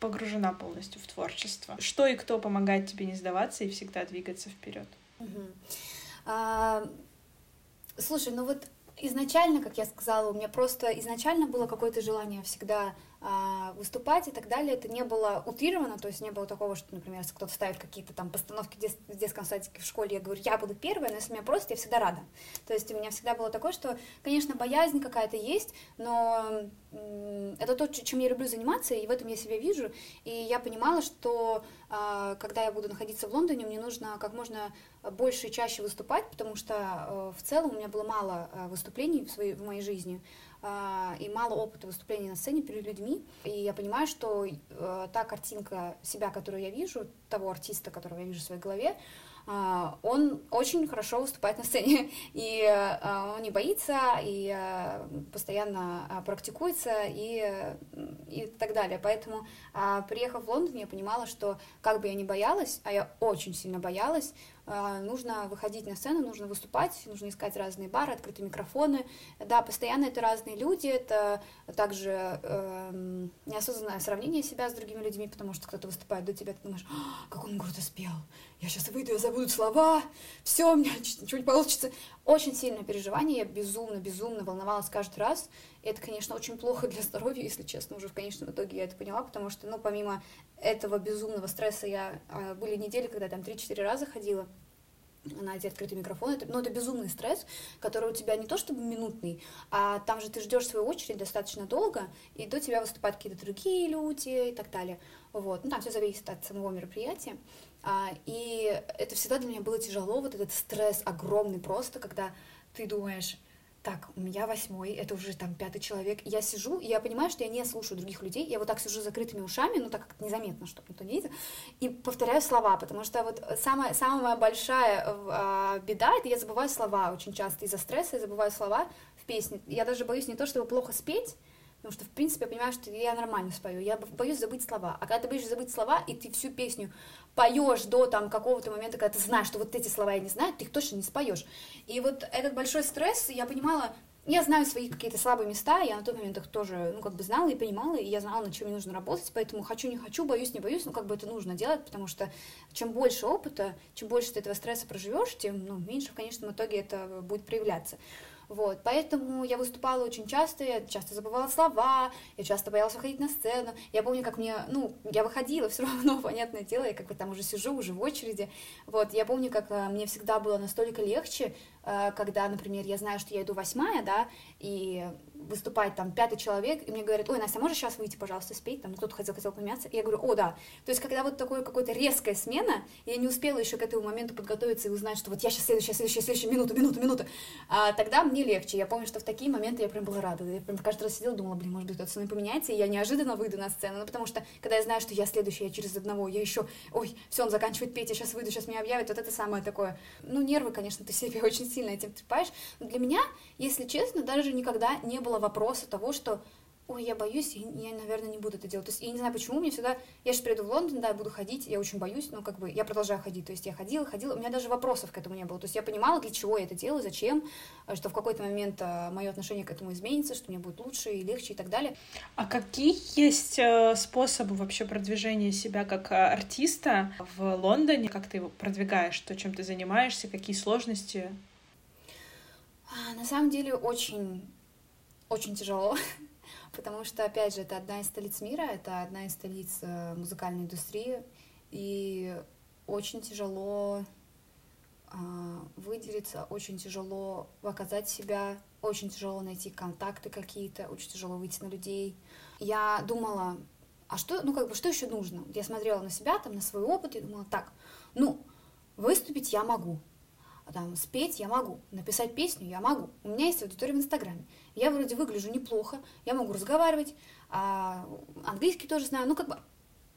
погружена полностью в творчество? Что и кто помогает тебе не сдаваться и всегда двигаться вперед? Угу. А, слушай, ну вот изначально, как я сказала, у меня просто изначально было какое-то желание всегда а, выступать и так далее, это не было утрировано, то есть не было такого, что, например, если кто-то ставит какие-то там постановки в, дет- в детском садике в школе, я говорю, я буду первая, но если меня просто, я всегда рада. То есть у меня всегда было такое, что, конечно, боязнь какая-то есть, но это то, чем я люблю заниматься, и в этом я себя вижу. И я понимала, что а, когда я буду находиться в Лондоне, мне нужно как можно больше и чаще выступать, потому что э, в целом у меня было мало э, выступлений в, своей, в моей жизни. А, и мало опыта выступления на сцене перед людьми. И я понимаю, что э, та картинка себя, которую я вижу, того артиста, которого я вижу в своей голове, а, он очень хорошо выступает на сцене, и а, он не боится, и а, постоянно практикуется, и, и так далее. Поэтому, приехав в Лондон, я понимала, что как бы я ни боялась, а я очень сильно боялась, а, нужно выходить на сцену, нужно выступать, нужно искать разные бары, открытые микрофоны. Да, постоянно это разные люди, это также э, неосознанное сравнение себя с другими людьми, потому что кто-то выступает до тебя, ты думаешь, «А, как он круто спел, я сейчас выйду, я забуду слова, все, у меня не получится. Очень сильное переживание, я безумно, безумно волновалась каждый раз. Это, конечно, очень плохо для здоровья, если честно, уже в конечном итоге я это поняла, потому что, ну, помимо этого безумного стресса, я а, были недели, когда я там 3-4 раза ходила, на эти открытые микрофоны. Это, ну, это безумный стресс, который у тебя не то чтобы минутный, а там же ты ждешь свою очередь достаточно долго, и до тебя выступают какие-то другие люди и так далее. Вот. Ну, там все зависит от самого мероприятия. А, и это всегда для меня было тяжело, вот этот стресс огромный просто, когда ты думаешь, так, у меня восьмой, это уже там пятый человек. Я сижу, и я понимаю, что я не слушаю других людей. Я вот так сижу с закрытыми ушами, ну так как незаметно, чтобы никто не видел, и повторяю слова, потому что вот самая, самая большая э, беда, это я забываю слова очень часто из-за стресса, я забываю слова в песне. Я даже боюсь не то, чтобы плохо спеть, потому что, в принципе, я понимаю, что я нормально спою, я боюсь забыть слова. А когда ты боишься забыть слова, и ты всю песню поешь до там какого-то момента, когда ты знаешь, что вот эти слова я не знаю, ты их точно не споешь. И вот этот большой стресс, я понимала, я знаю свои какие-то слабые места, я на тот момент их тоже, ну, как бы знала и понимала, и я знала, над чем мне нужно работать, поэтому хочу, не хочу, боюсь, не боюсь, ну, как бы это нужно делать, потому что чем больше опыта, чем больше ты этого стресса проживешь, тем, ну, меньше в конечном итоге это будет проявляться. Вот, поэтому я выступала очень часто, я часто забывала слова, я часто боялась выходить на сцену. Я помню, как мне, ну, я выходила все равно, понятное дело, я как бы там уже сижу, уже в очереди. Вот, я помню, как э, мне всегда было настолько легче, когда, например, я знаю, что я иду восьмая, да, и выступает там пятый человек, и мне говорят, ой, Настя, можешь сейчас выйти, пожалуйста, спеть? Там кто-то хотел, хотел помяться. И я говорю, о, да. То есть, когда вот такое какое-то резкая смена, я не успела еще к этому моменту подготовиться и узнать, что вот я сейчас следующая, следующая, следующая, минуту, минуту, минуту, а, тогда мне легче. Я помню, что в такие моменты я прям была рада. Я прям каждый раз сидела, думала, блин, может быть, кто-то со мной поменяется, и я неожиданно выйду на сцену. Ну, потому что, когда я знаю, что я следующая, я через одного, я еще, ой, все, он заканчивает петь, я сейчас выйду, сейчас меня объявят, вот это самое такое. Ну, нервы, конечно, ты себе очень сильно этим трепаешь. Но для меня, если честно, даже никогда не было вопроса того, что ой, я боюсь, я, я, наверное, не буду это делать. То есть я не знаю, почему мне всегда... Я же приеду в Лондон, да, буду ходить, я очень боюсь, но как бы я продолжаю ходить. То есть я ходила, ходила, у меня даже вопросов к этому не было. То есть я понимала, для чего я это делаю, зачем, что в какой-то момент а, мое отношение к этому изменится, что мне будет лучше и легче и так далее. А какие есть э, способы вообще продвижения себя как э, артиста в Лондоне? Как ты его продвигаешь, то, чем ты занимаешься, какие сложности? А, на самом деле очень очень тяжело, потому что, опять же, это одна из столиц мира, это одна из столиц э, музыкальной индустрии, и очень тяжело э, выделиться, очень тяжело показать себя, очень тяжело найти контакты какие-то, очень тяжело выйти на людей. Я думала, а что, ну как бы, что еще нужно? Я смотрела на себя, там, на свой опыт, и думала, так, ну, выступить я могу, там, спеть я могу, написать песню я могу. У меня есть аудитория в Инстаграме. Я вроде выгляжу неплохо, я могу разговаривать, а английский тоже знаю. Ну, как бы,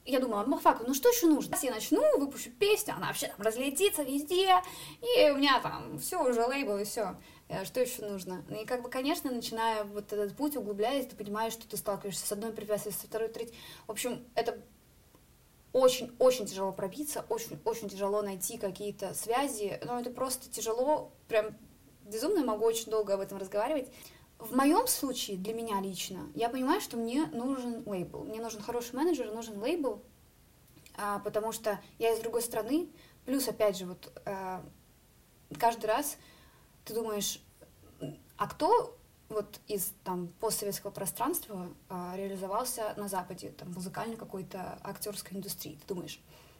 я думала, ну, факт, ну что еще нужно? Если я начну, выпущу песню, она вообще там разлетится везде, и у меня там все уже лейбл и все. Э, что еще нужно? И как бы, конечно, начиная вот этот путь, углубляясь, ты понимаешь, что ты сталкиваешься с одной препятствием, со второй, третьей. В общем, это очень-очень тяжело пробиться, очень-очень тяжело найти какие-то связи, но это просто тяжело, прям безумно могу очень долго об этом разговаривать. В моем случае, для меня лично, я понимаю, что мне нужен лейбл, мне нужен хороший менеджер, нужен лейбл, а, потому что я из другой страны, плюс, опять же, вот а, каждый раз ты думаешь, а кто вот из там постсоветского пространства а, реализовался на Западе, там музыкальной какой-то актерской индустрии. Ты думаешь,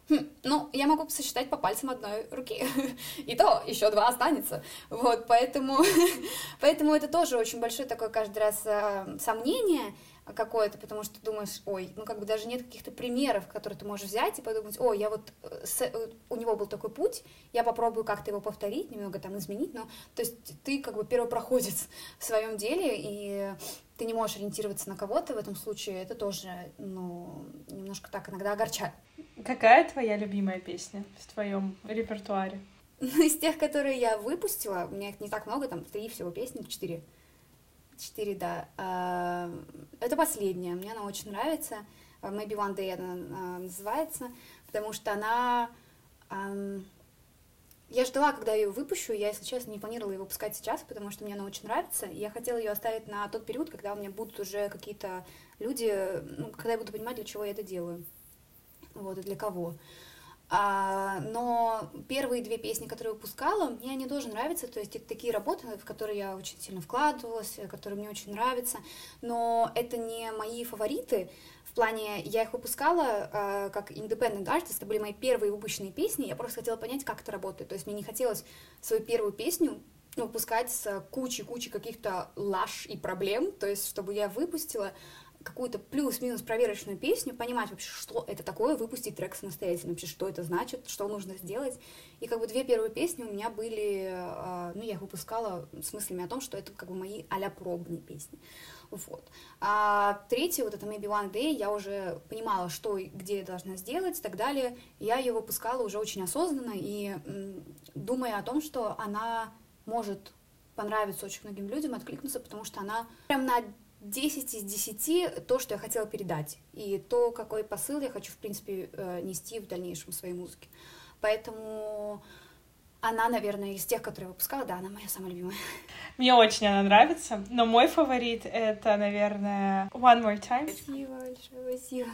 хм, ну, я могу сосчитать по пальцам одной руки, и то еще два останется. Вот, поэтому, поэтому это тоже очень большое такое каждый раз а, сомнение, какое-то, потому что думаешь, ой, ну как бы даже нет каких-то примеров, которые ты можешь взять и подумать, ой, я вот, э, с, э, у него был такой путь, я попробую как-то его повторить, немного там изменить, но, то есть ты как бы первопроходец в своем деле, и ты не можешь ориентироваться на кого-то в этом случае, это тоже, ну, немножко так иногда огорчает. Какая твоя любимая песня в твоем репертуаре? Ну, из тех, которые я выпустила, у меня их не так много, там три всего песни, четыре. Четыре, да. А, это последняя, мне она очень нравится. Maybe One Day она а, называется, потому что она... Я ждала, когда я ее выпущу, я, если честно, не планировала ее выпускать сейчас, потому что мне она очень нравится, я хотела ее оставить на тот период, когда у меня будут уже какие-то люди, ну, когда я буду понимать, для чего я это делаю, вот, и для кого. А, но первые две песни, которые выпускала, мне они тоже нравятся, то есть это такие работы, в которые я очень сильно вкладывалась, которые мне очень нравятся, но это не мои фавориты, в плане, я их выпускала э, как independent artist, это были мои первые выпущенные песни, я просто хотела понять, как это работает, то есть мне не хотелось свою первую песню выпускать с кучей-кучей каких-то лаж и проблем, то есть чтобы я выпустила какую-то плюс-минус проверочную песню, понимать вообще, что это такое, выпустить трек самостоятельно, вообще, что это значит, что нужно сделать. И как бы две первые песни у меня были, а, ну, я их выпускала с мыслями о том, что это как бы мои а пробные песни. Вот. А третья, вот это Maybe One Day, я уже понимала, что и где я должна сделать и так далее. Я ее выпускала уже очень осознанно и думая о том, что она может понравиться очень многим людям, откликнуться, потому что она прям на 10 из 10 то, что я хотела передать, и то, какой посыл я хочу, в принципе, э, нести в дальнейшем в своей музыке. Поэтому она, наверное, из тех, которые я выпускала, да, она моя самая любимая. Мне очень она нравится, но мой фаворит — это, наверное, One More Time. Спасибо большое, спасибо.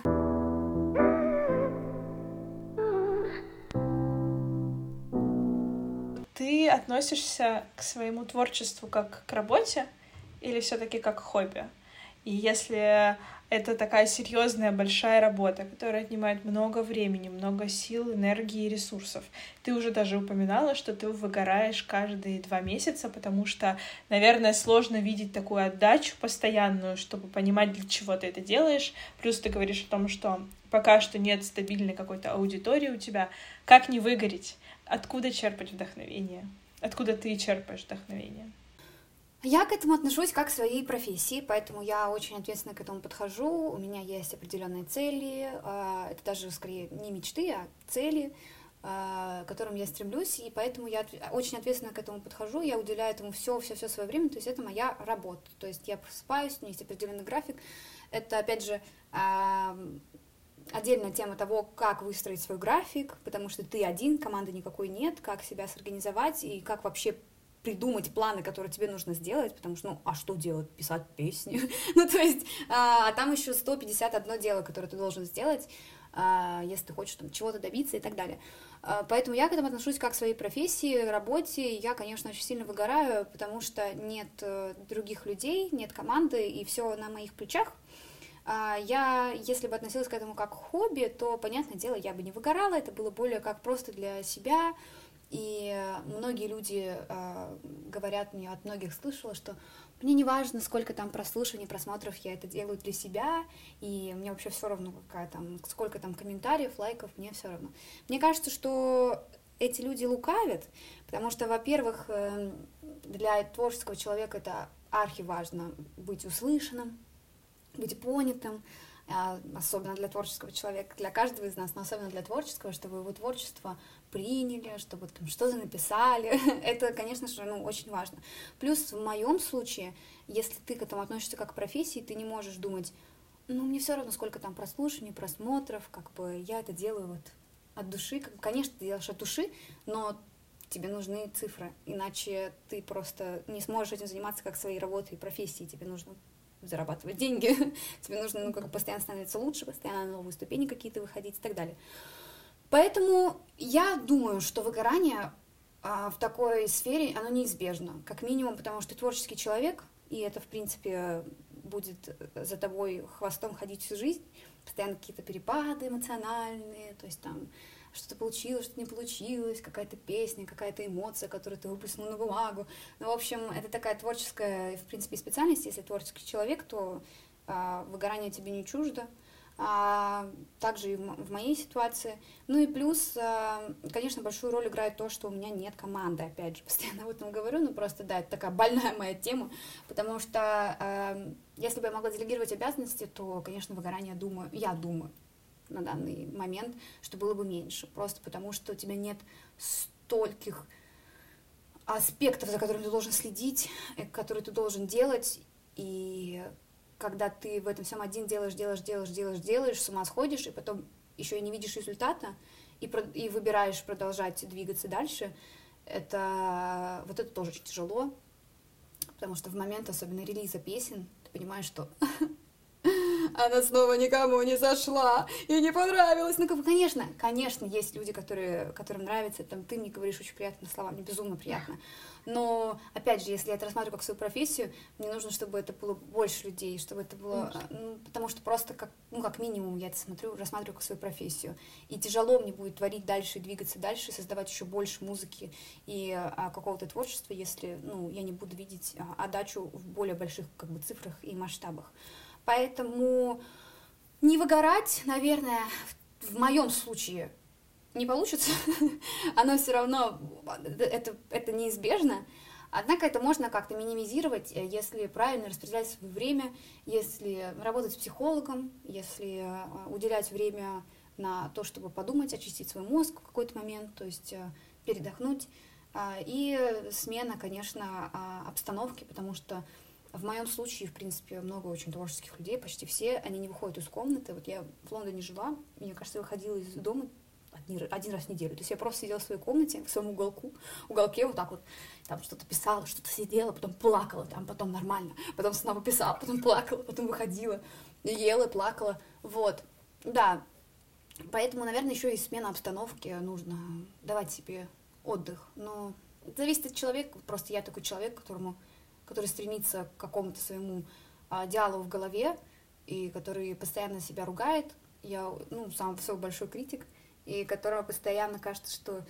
Ты относишься к своему творчеству как к работе, или все-таки как хобби. И если это такая серьезная большая работа, которая отнимает много времени, много сил, энергии и ресурсов. Ты уже даже упоминала, что ты выгораешь каждые два месяца, потому что, наверное, сложно видеть такую отдачу постоянную, чтобы понимать, для чего ты это делаешь. Плюс ты говоришь о том, что пока что нет стабильной какой-то аудитории у тебя. Как не выгореть? Откуда черпать вдохновение? Откуда ты черпаешь вдохновение? Я к этому отношусь как к своей профессии, поэтому я очень ответственно к этому подхожу. У меня есть определенные цели, а, это даже скорее не мечты, а цели, а, к которым я стремлюсь, и поэтому я очень ответственно к этому подхожу, я уделяю этому все, все, все свое время, то есть это моя работа, то есть я просыпаюсь, у меня есть определенный график, это опять же а, отдельная тема того, как выстроить свой график, потому что ты один, команды никакой нет, как себя сорганизовать и как вообще придумать планы, которые тебе нужно сделать, потому что, ну, а что делать? Писать песни? ну, то есть, а, там еще 151 дело, которое ты должен сделать, а, если ты хочешь там чего-то добиться и так далее. А, поэтому я к этому отношусь как к своей профессии, работе. Я, конечно, очень сильно выгораю, потому что нет э, других людей, нет команды, и все на моих плечах. А, я, если бы относилась к этому как к хобби, то, понятное дело, я бы не выгорала, это было более как просто для себя, и многие люди э, говорят мне, от многих слышала, что мне не важно, сколько там прослушиваний, просмотров, я это делаю для себя, и мне вообще все равно, какая там, сколько там комментариев, лайков, мне все равно. Мне кажется, что эти люди лукавят, потому что, во-первых, э, для творческого человека это архи важно быть услышанным, быть понятым, особенно для творческого человека, для каждого из нас, но особенно для творческого, чтобы его творчество приняли, чтобы там что-то написали. Это, конечно же, ну, очень важно. Плюс в моем случае, если ты к этому относишься как к профессии, ты не можешь думать, ну, мне все равно, сколько там прослушаний, просмотров, как бы я это делаю вот от души. Как, конечно, ты делаешь от души, но тебе нужны цифры, иначе ты просто не сможешь этим заниматься как своей работой и профессией, тебе нужно зарабатывать деньги, тебе нужно ну, как постоянно становиться лучше, постоянно на новые ступени какие-то выходить и так далее. Поэтому я думаю, что выгорание а, в такой сфере, оно неизбежно, как минимум, потому что ты творческий человек, и это, в принципе, будет за тобой хвостом ходить всю жизнь, постоянно какие-то перепады эмоциональные, то есть там что-то получилось, что-то не получилось, какая-то песня, какая-то эмоция, которую ты выплеснул на бумагу. Ну, в общем, это такая творческая, в принципе, специальность. Если творческий человек, то а, выгорание тебе не чуждо, а, также и в моей ситуации. Ну и плюс, а, конечно, большую роль играет то, что у меня нет команды, опять же, постоянно об этом говорю, ну просто, да, это такая больная моя тема, потому что а, если бы я могла делегировать обязанности, то, конечно, выгорание, думаю, я думаю на данный момент, что было бы меньше, просто потому что у тебя нет стольких аспектов, за которыми ты должен следить, э, которые ты должен делать, и когда ты в этом всем один делаешь, делаешь, делаешь, делаешь, делаешь, с ума сходишь, и потом еще и не видишь результата, и, про, и выбираешь продолжать двигаться дальше, это вот это тоже очень тяжело, потому что в момент особенно релиза песен ты понимаешь, что она снова никому не зашла и не понравилась. Ну, конечно, конечно, есть люди, которые, которым нравится, там, ты мне говоришь очень приятные слова, мне безумно приятно. Но, опять же, если я это рассматриваю как свою профессию, мне нужно, чтобы это было больше людей, чтобы это было... Ну, потому что просто, как, ну, как минимум, я это смотрю, рассматриваю как свою профессию. И тяжело мне будет творить дальше, двигаться дальше, создавать еще больше музыки и а, какого-то творчества, если, ну, я не буду видеть а, отдачу в более больших, как бы, цифрах и масштабах. Поэтому не выгорать, наверное, в моем случае не получится. Оно все равно, это, это неизбежно. Однако это можно как-то минимизировать, э, если правильно распределять свое время, если работать с психологом, если э, уделять время на то, чтобы подумать, очистить свой мозг в какой-то момент, то есть э, передохнуть. А, и смена, конечно, а, обстановки, потому что в моем случае, в принципе, много очень творческих людей, почти все, они не выходят из комнаты. Вот я в Лондоне жила, мне кажется, выходила из дома один, один раз в неделю. То есть я просто сидела в своей комнате, в своем уголку, уголке вот так вот, там что-то писала, что-то сидела, потом плакала, там потом нормально, потом снова писала, потом плакала, потом выходила, ела, плакала, вот, да. Поэтому, наверное, еще и смена обстановки нужно давать себе отдых. Но зависит от человека. Просто я такой человек, которому который стремится к какому-то своему а, диалогу в голове и который постоянно себя ругает. Я, ну, сам свой большой критик, и которого постоянно кажется, что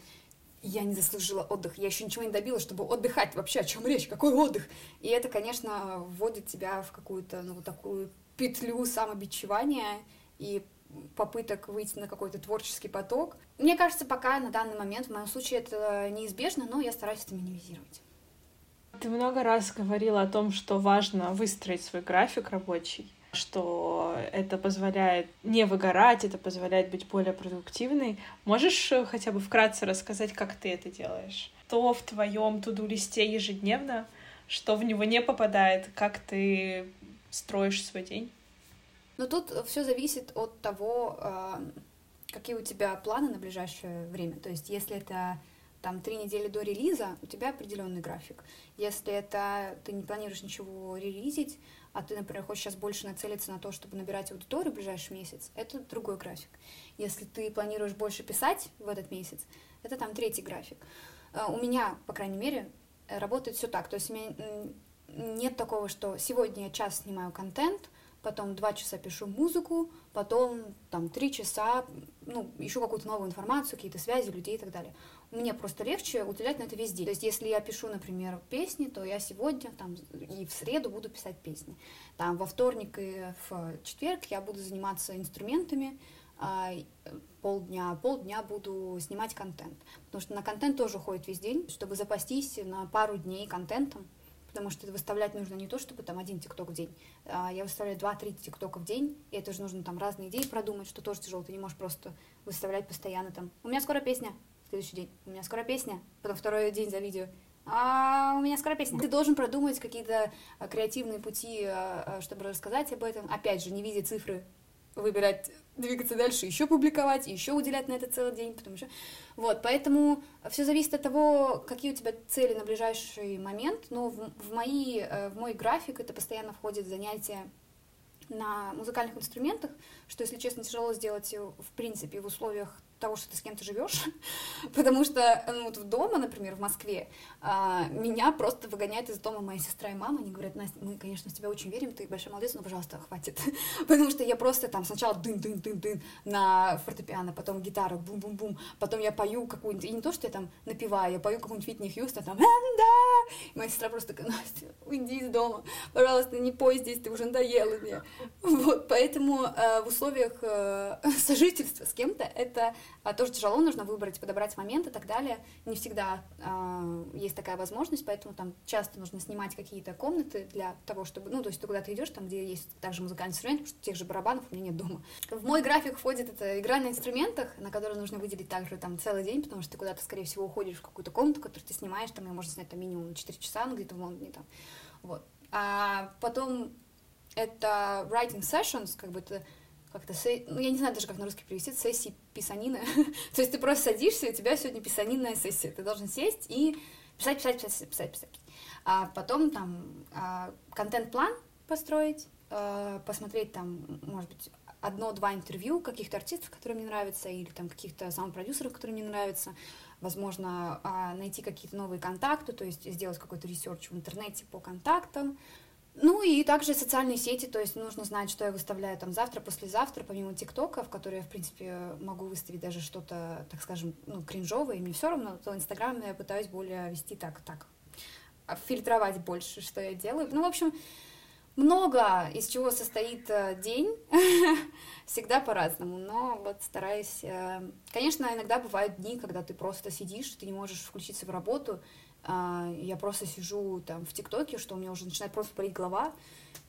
я не заслужила отдых, я еще ничего не добилась, чтобы отдыхать. Вообще, о чем речь? Какой отдых? И это, конечно, вводит тебя в какую-то, ну, такую петлю самобичевания и попыток выйти на какой-то творческий поток. Мне кажется, пока на данный момент, в моем случае, это неизбежно, но я стараюсь это минимизировать. Ты много раз говорила о том, что важно выстроить свой график рабочий, что это позволяет не выгорать, это позволяет быть более продуктивной. Можешь э, хотя бы вкратце рассказать, как ты это делаешь? Что в твоем туду-листе ежедневно, что в него не попадает, как ты строишь свой день? Ну, тут все зависит от того, а, какие у тебя планы на ближайшее время. То есть, если это там три недели до релиза, у тебя определенный график. Если это ты не планируешь ничего релизить, а ты, например, хочешь сейчас больше нацелиться на то, чтобы набирать аудиторию в ближайший месяц, это другой график. Если ты планируешь больше писать в этот месяц, это там третий график. А, у меня, по крайней мере, работает все так. То есть у меня нет такого, что сегодня я час снимаю контент, потом два часа пишу музыку, потом там три часа, ну, ищу какую-то новую информацию, какие-то связи людей и так далее мне просто легче уделять на это весь день. То есть, если я пишу, например, песни, то я сегодня там и в среду буду писать песни. Там во вторник и в четверг я буду заниматься инструментами, а полдня, полдня буду снимать контент. Потому что на контент тоже уходит весь день, чтобы запастись на пару дней контентом. Потому что выставлять нужно не то, чтобы там один тикток в день. А я выставляю два-три тиктока в день, и это же нужно там разные идеи продумать, что тоже тяжело. Ты не можешь просто выставлять постоянно там. У меня скоро песня, следующий день, у меня скоро песня, потом второй день за видео, а у меня скоро песня. Ты должен продумать какие-то а, креативные пути, а, а, чтобы рассказать об этом. Опять же, не видя цифры, выбирать, двигаться дальше, еще публиковать, еще уделять на это целый день, потому что... Вот, поэтому все зависит от того, какие у тебя цели на ближайший момент, но в, в, мои, э, в мой график это постоянно входит занятия на музыкальных инструментах, что, если честно, тяжело сделать в принципе в условиях того, что ты с кем-то живешь, потому что ну, вот дома, например, в Москве, а, меня просто выгоняет из дома моя сестра и мама, они говорят, Настя, мы, конечно, в тебя очень верим, ты большой молодец, но, пожалуйста, хватит, потому что я просто там сначала дын-дын-дын-дын на фортепиано, потом гитара, бум-бум-бум, потом я пою какую-нибудь, и не то, что я там напеваю, я пою какую-нибудь Фитни Хьюстон, там, да, моя сестра просто такая, Настя, уйди из дома, пожалуйста, не пой здесь, ты уже надоела мне, вот, поэтому э, в условиях э, сожительства с кем-то это э, тоже тяжело, нужно выбрать, подобрать момент и так далее, не всегда э, есть такая возможность, поэтому там часто нужно снимать какие-то комнаты для того, чтобы, ну, то есть ты куда-то идешь, там, где есть также музыкальный инструмент, потому что тех же барабанов у меня нет дома. В мой график входит это игра на инструментах, на которые нужно выделить также там целый день, потому что ты куда-то, скорее всего, уходишь в какую-то комнату, которую ты снимаешь, там ее можно снять там минимум 4 часа, ну, где-то в Лондоне там, вот. А потом это writing sessions, как бы это как-то, ну, я не знаю даже, как на русский перевести, сессии писанины. То есть ты просто садишься, и у тебя сегодня писанинная сессия. Ты должен сесть и писать, писать, писать, писать, писать. А потом там а, контент-план построить, а, посмотреть там, может быть, одно-два интервью каких-то артистов, которые мне нравятся, или там каких-то саунд-продюсеров, которые мне нравятся, возможно, а, найти какие-то новые контакты, то есть сделать какой-то research в интернете по контактам, ну и также социальные сети, то есть нужно знать, что я выставляю там завтра, послезавтра, помимо ТикТока, в который я, в принципе, могу выставить даже что-то, так скажем, ну, кринжовое, и мне все равно, то Инстаграм я пытаюсь более вести так, так, фильтровать больше, что я делаю. Ну, в общем, много из чего состоит э, день, всегда по-разному, но вот стараюсь... Э, конечно, иногда бывают дни, когда ты просто сидишь, ты не можешь включиться в работу, а, я просто сижу там в ТикТоке, что у меня уже начинает просто болеть голова,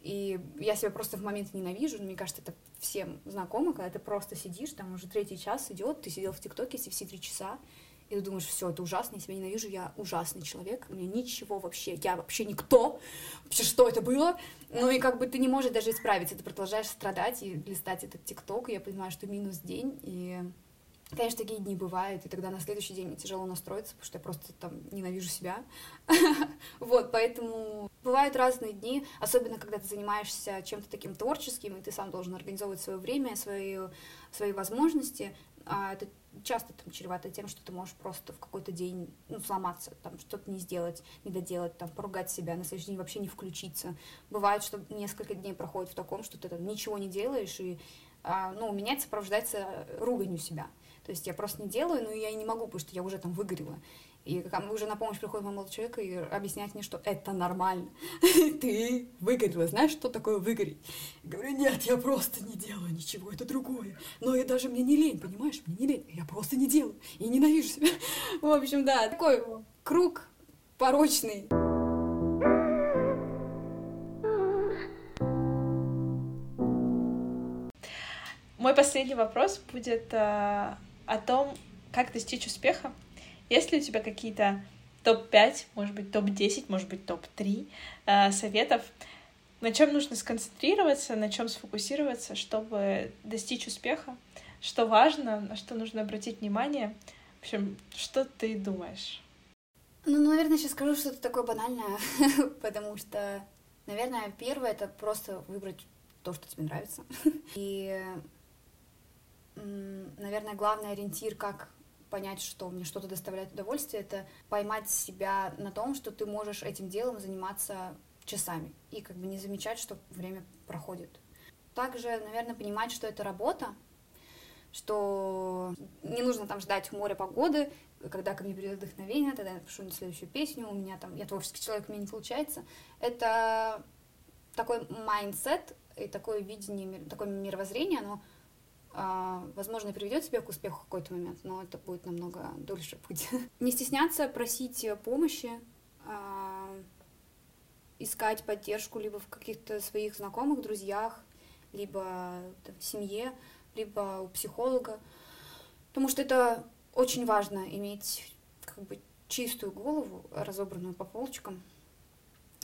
и я себя просто в момент ненавижу, мне кажется, это всем знакомо, когда ты просто сидишь, там уже третий час идет, ты сидел в ТикТоке все три часа, и ты думаешь, все, это ужасно, я себя ненавижу, я ужасный человек, у меня ничего вообще, я вообще никто, вообще что это было? Ну и как бы ты не можешь даже исправиться, ты продолжаешь страдать и листать этот ТикТок, и я понимаю, что минус день, и Конечно, такие дни бывают, и тогда на следующий день мне тяжело настроиться, потому что я просто там ненавижу себя. Вот, поэтому бывают разные дни, особенно когда ты занимаешься чем-то таким творческим, и ты сам должен организовывать свое время, свои, свои возможности. А это часто там чревато тем, что ты можешь просто в какой-то день ну, сломаться, там что-то не сделать, не доделать, там поругать себя, на следующий день вообще не включиться. Бывает, что несколько дней проходит в таком, что ты там ничего не делаешь, и а, ну, у меня это сопровождается руганью себя. То есть я просто не делаю, но я и не могу, потому что я уже там выгорела. И как уже на помощь приходит мой молодой человек и объясняет мне, что это нормально. Ты выгорела, знаешь, что такое выгореть? Говорю, нет, я просто не делаю ничего, это другое. Но я даже мне не лень, понимаешь, мне не лень. Я просто не делаю и ненавижу себя. В общем, да, такой круг порочный. Мой последний вопрос будет э, о том, как достичь успеха. Есть ли у тебя какие-то топ-5, может быть, топ-10, может быть, топ-3 э, советов, на чем нужно сконцентрироваться, на чем сфокусироваться, чтобы достичь успеха, что важно, на что нужно обратить внимание. В общем, что ты думаешь? Ну, наверное, сейчас скажу что-то такое банальное, потому что, наверное, первое — это просто выбрать то, что тебе нравится. И наверное, главный ориентир, как понять, что мне что-то доставляет удовольствие, это поймать себя на том, что ты можешь этим делом заниматься часами и как бы не замечать, что время проходит. Также, наверное, понимать, что это работа, что не нужно там ждать моря погоды, когда ко мне придет вдохновение, тогда я напишу следующую песню, у меня там, я творческий человек, меня не получается. Это такой mindset и такое видение, такое мировоззрение, оно возможно, приведет тебя к успеху в какой-то момент, но это будет намного дольше путь. Не стесняться просить помощи, а, искать поддержку либо в каких-то своих знакомых, друзьях, либо в семье, либо у психолога, потому что это очень важно иметь как бы чистую голову, разобранную по полочкам.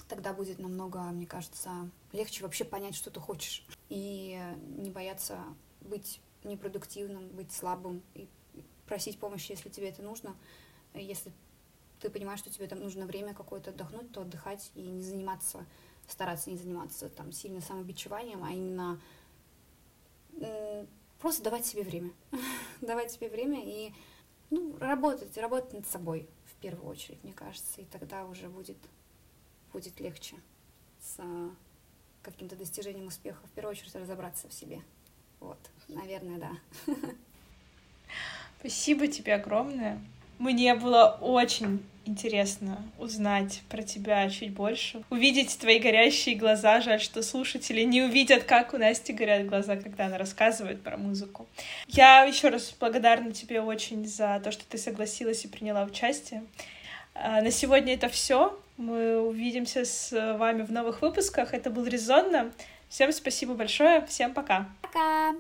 Тогда будет намного, мне кажется, легче вообще понять, что ты хочешь, и не бояться быть непродуктивным, быть слабым и просить помощи, если тебе это нужно. Если ты понимаешь, что тебе там нужно время какое-то отдохнуть, то отдыхать и не заниматься, стараться не заниматься там сильно самобичеванием, а именно просто давать себе время. давать себе время и ну, работать, работать над собой в первую очередь, мне кажется, и тогда уже будет, будет легче с каким-то достижением успеха. В первую очередь разобраться в себе. Вот, наверное, да. Спасибо тебе огромное. Мне было очень интересно узнать про тебя чуть больше, увидеть твои горящие глаза. Жаль, что слушатели не увидят, как у Насти горят глаза, когда она рассказывает про музыку. Я еще раз благодарна тебе очень за то, что ты согласилась и приняла участие. А, на сегодня это все. Мы увидимся с вами в новых выпусках. Это был Резонно. Всем спасибо большое. Всем пока. Пока.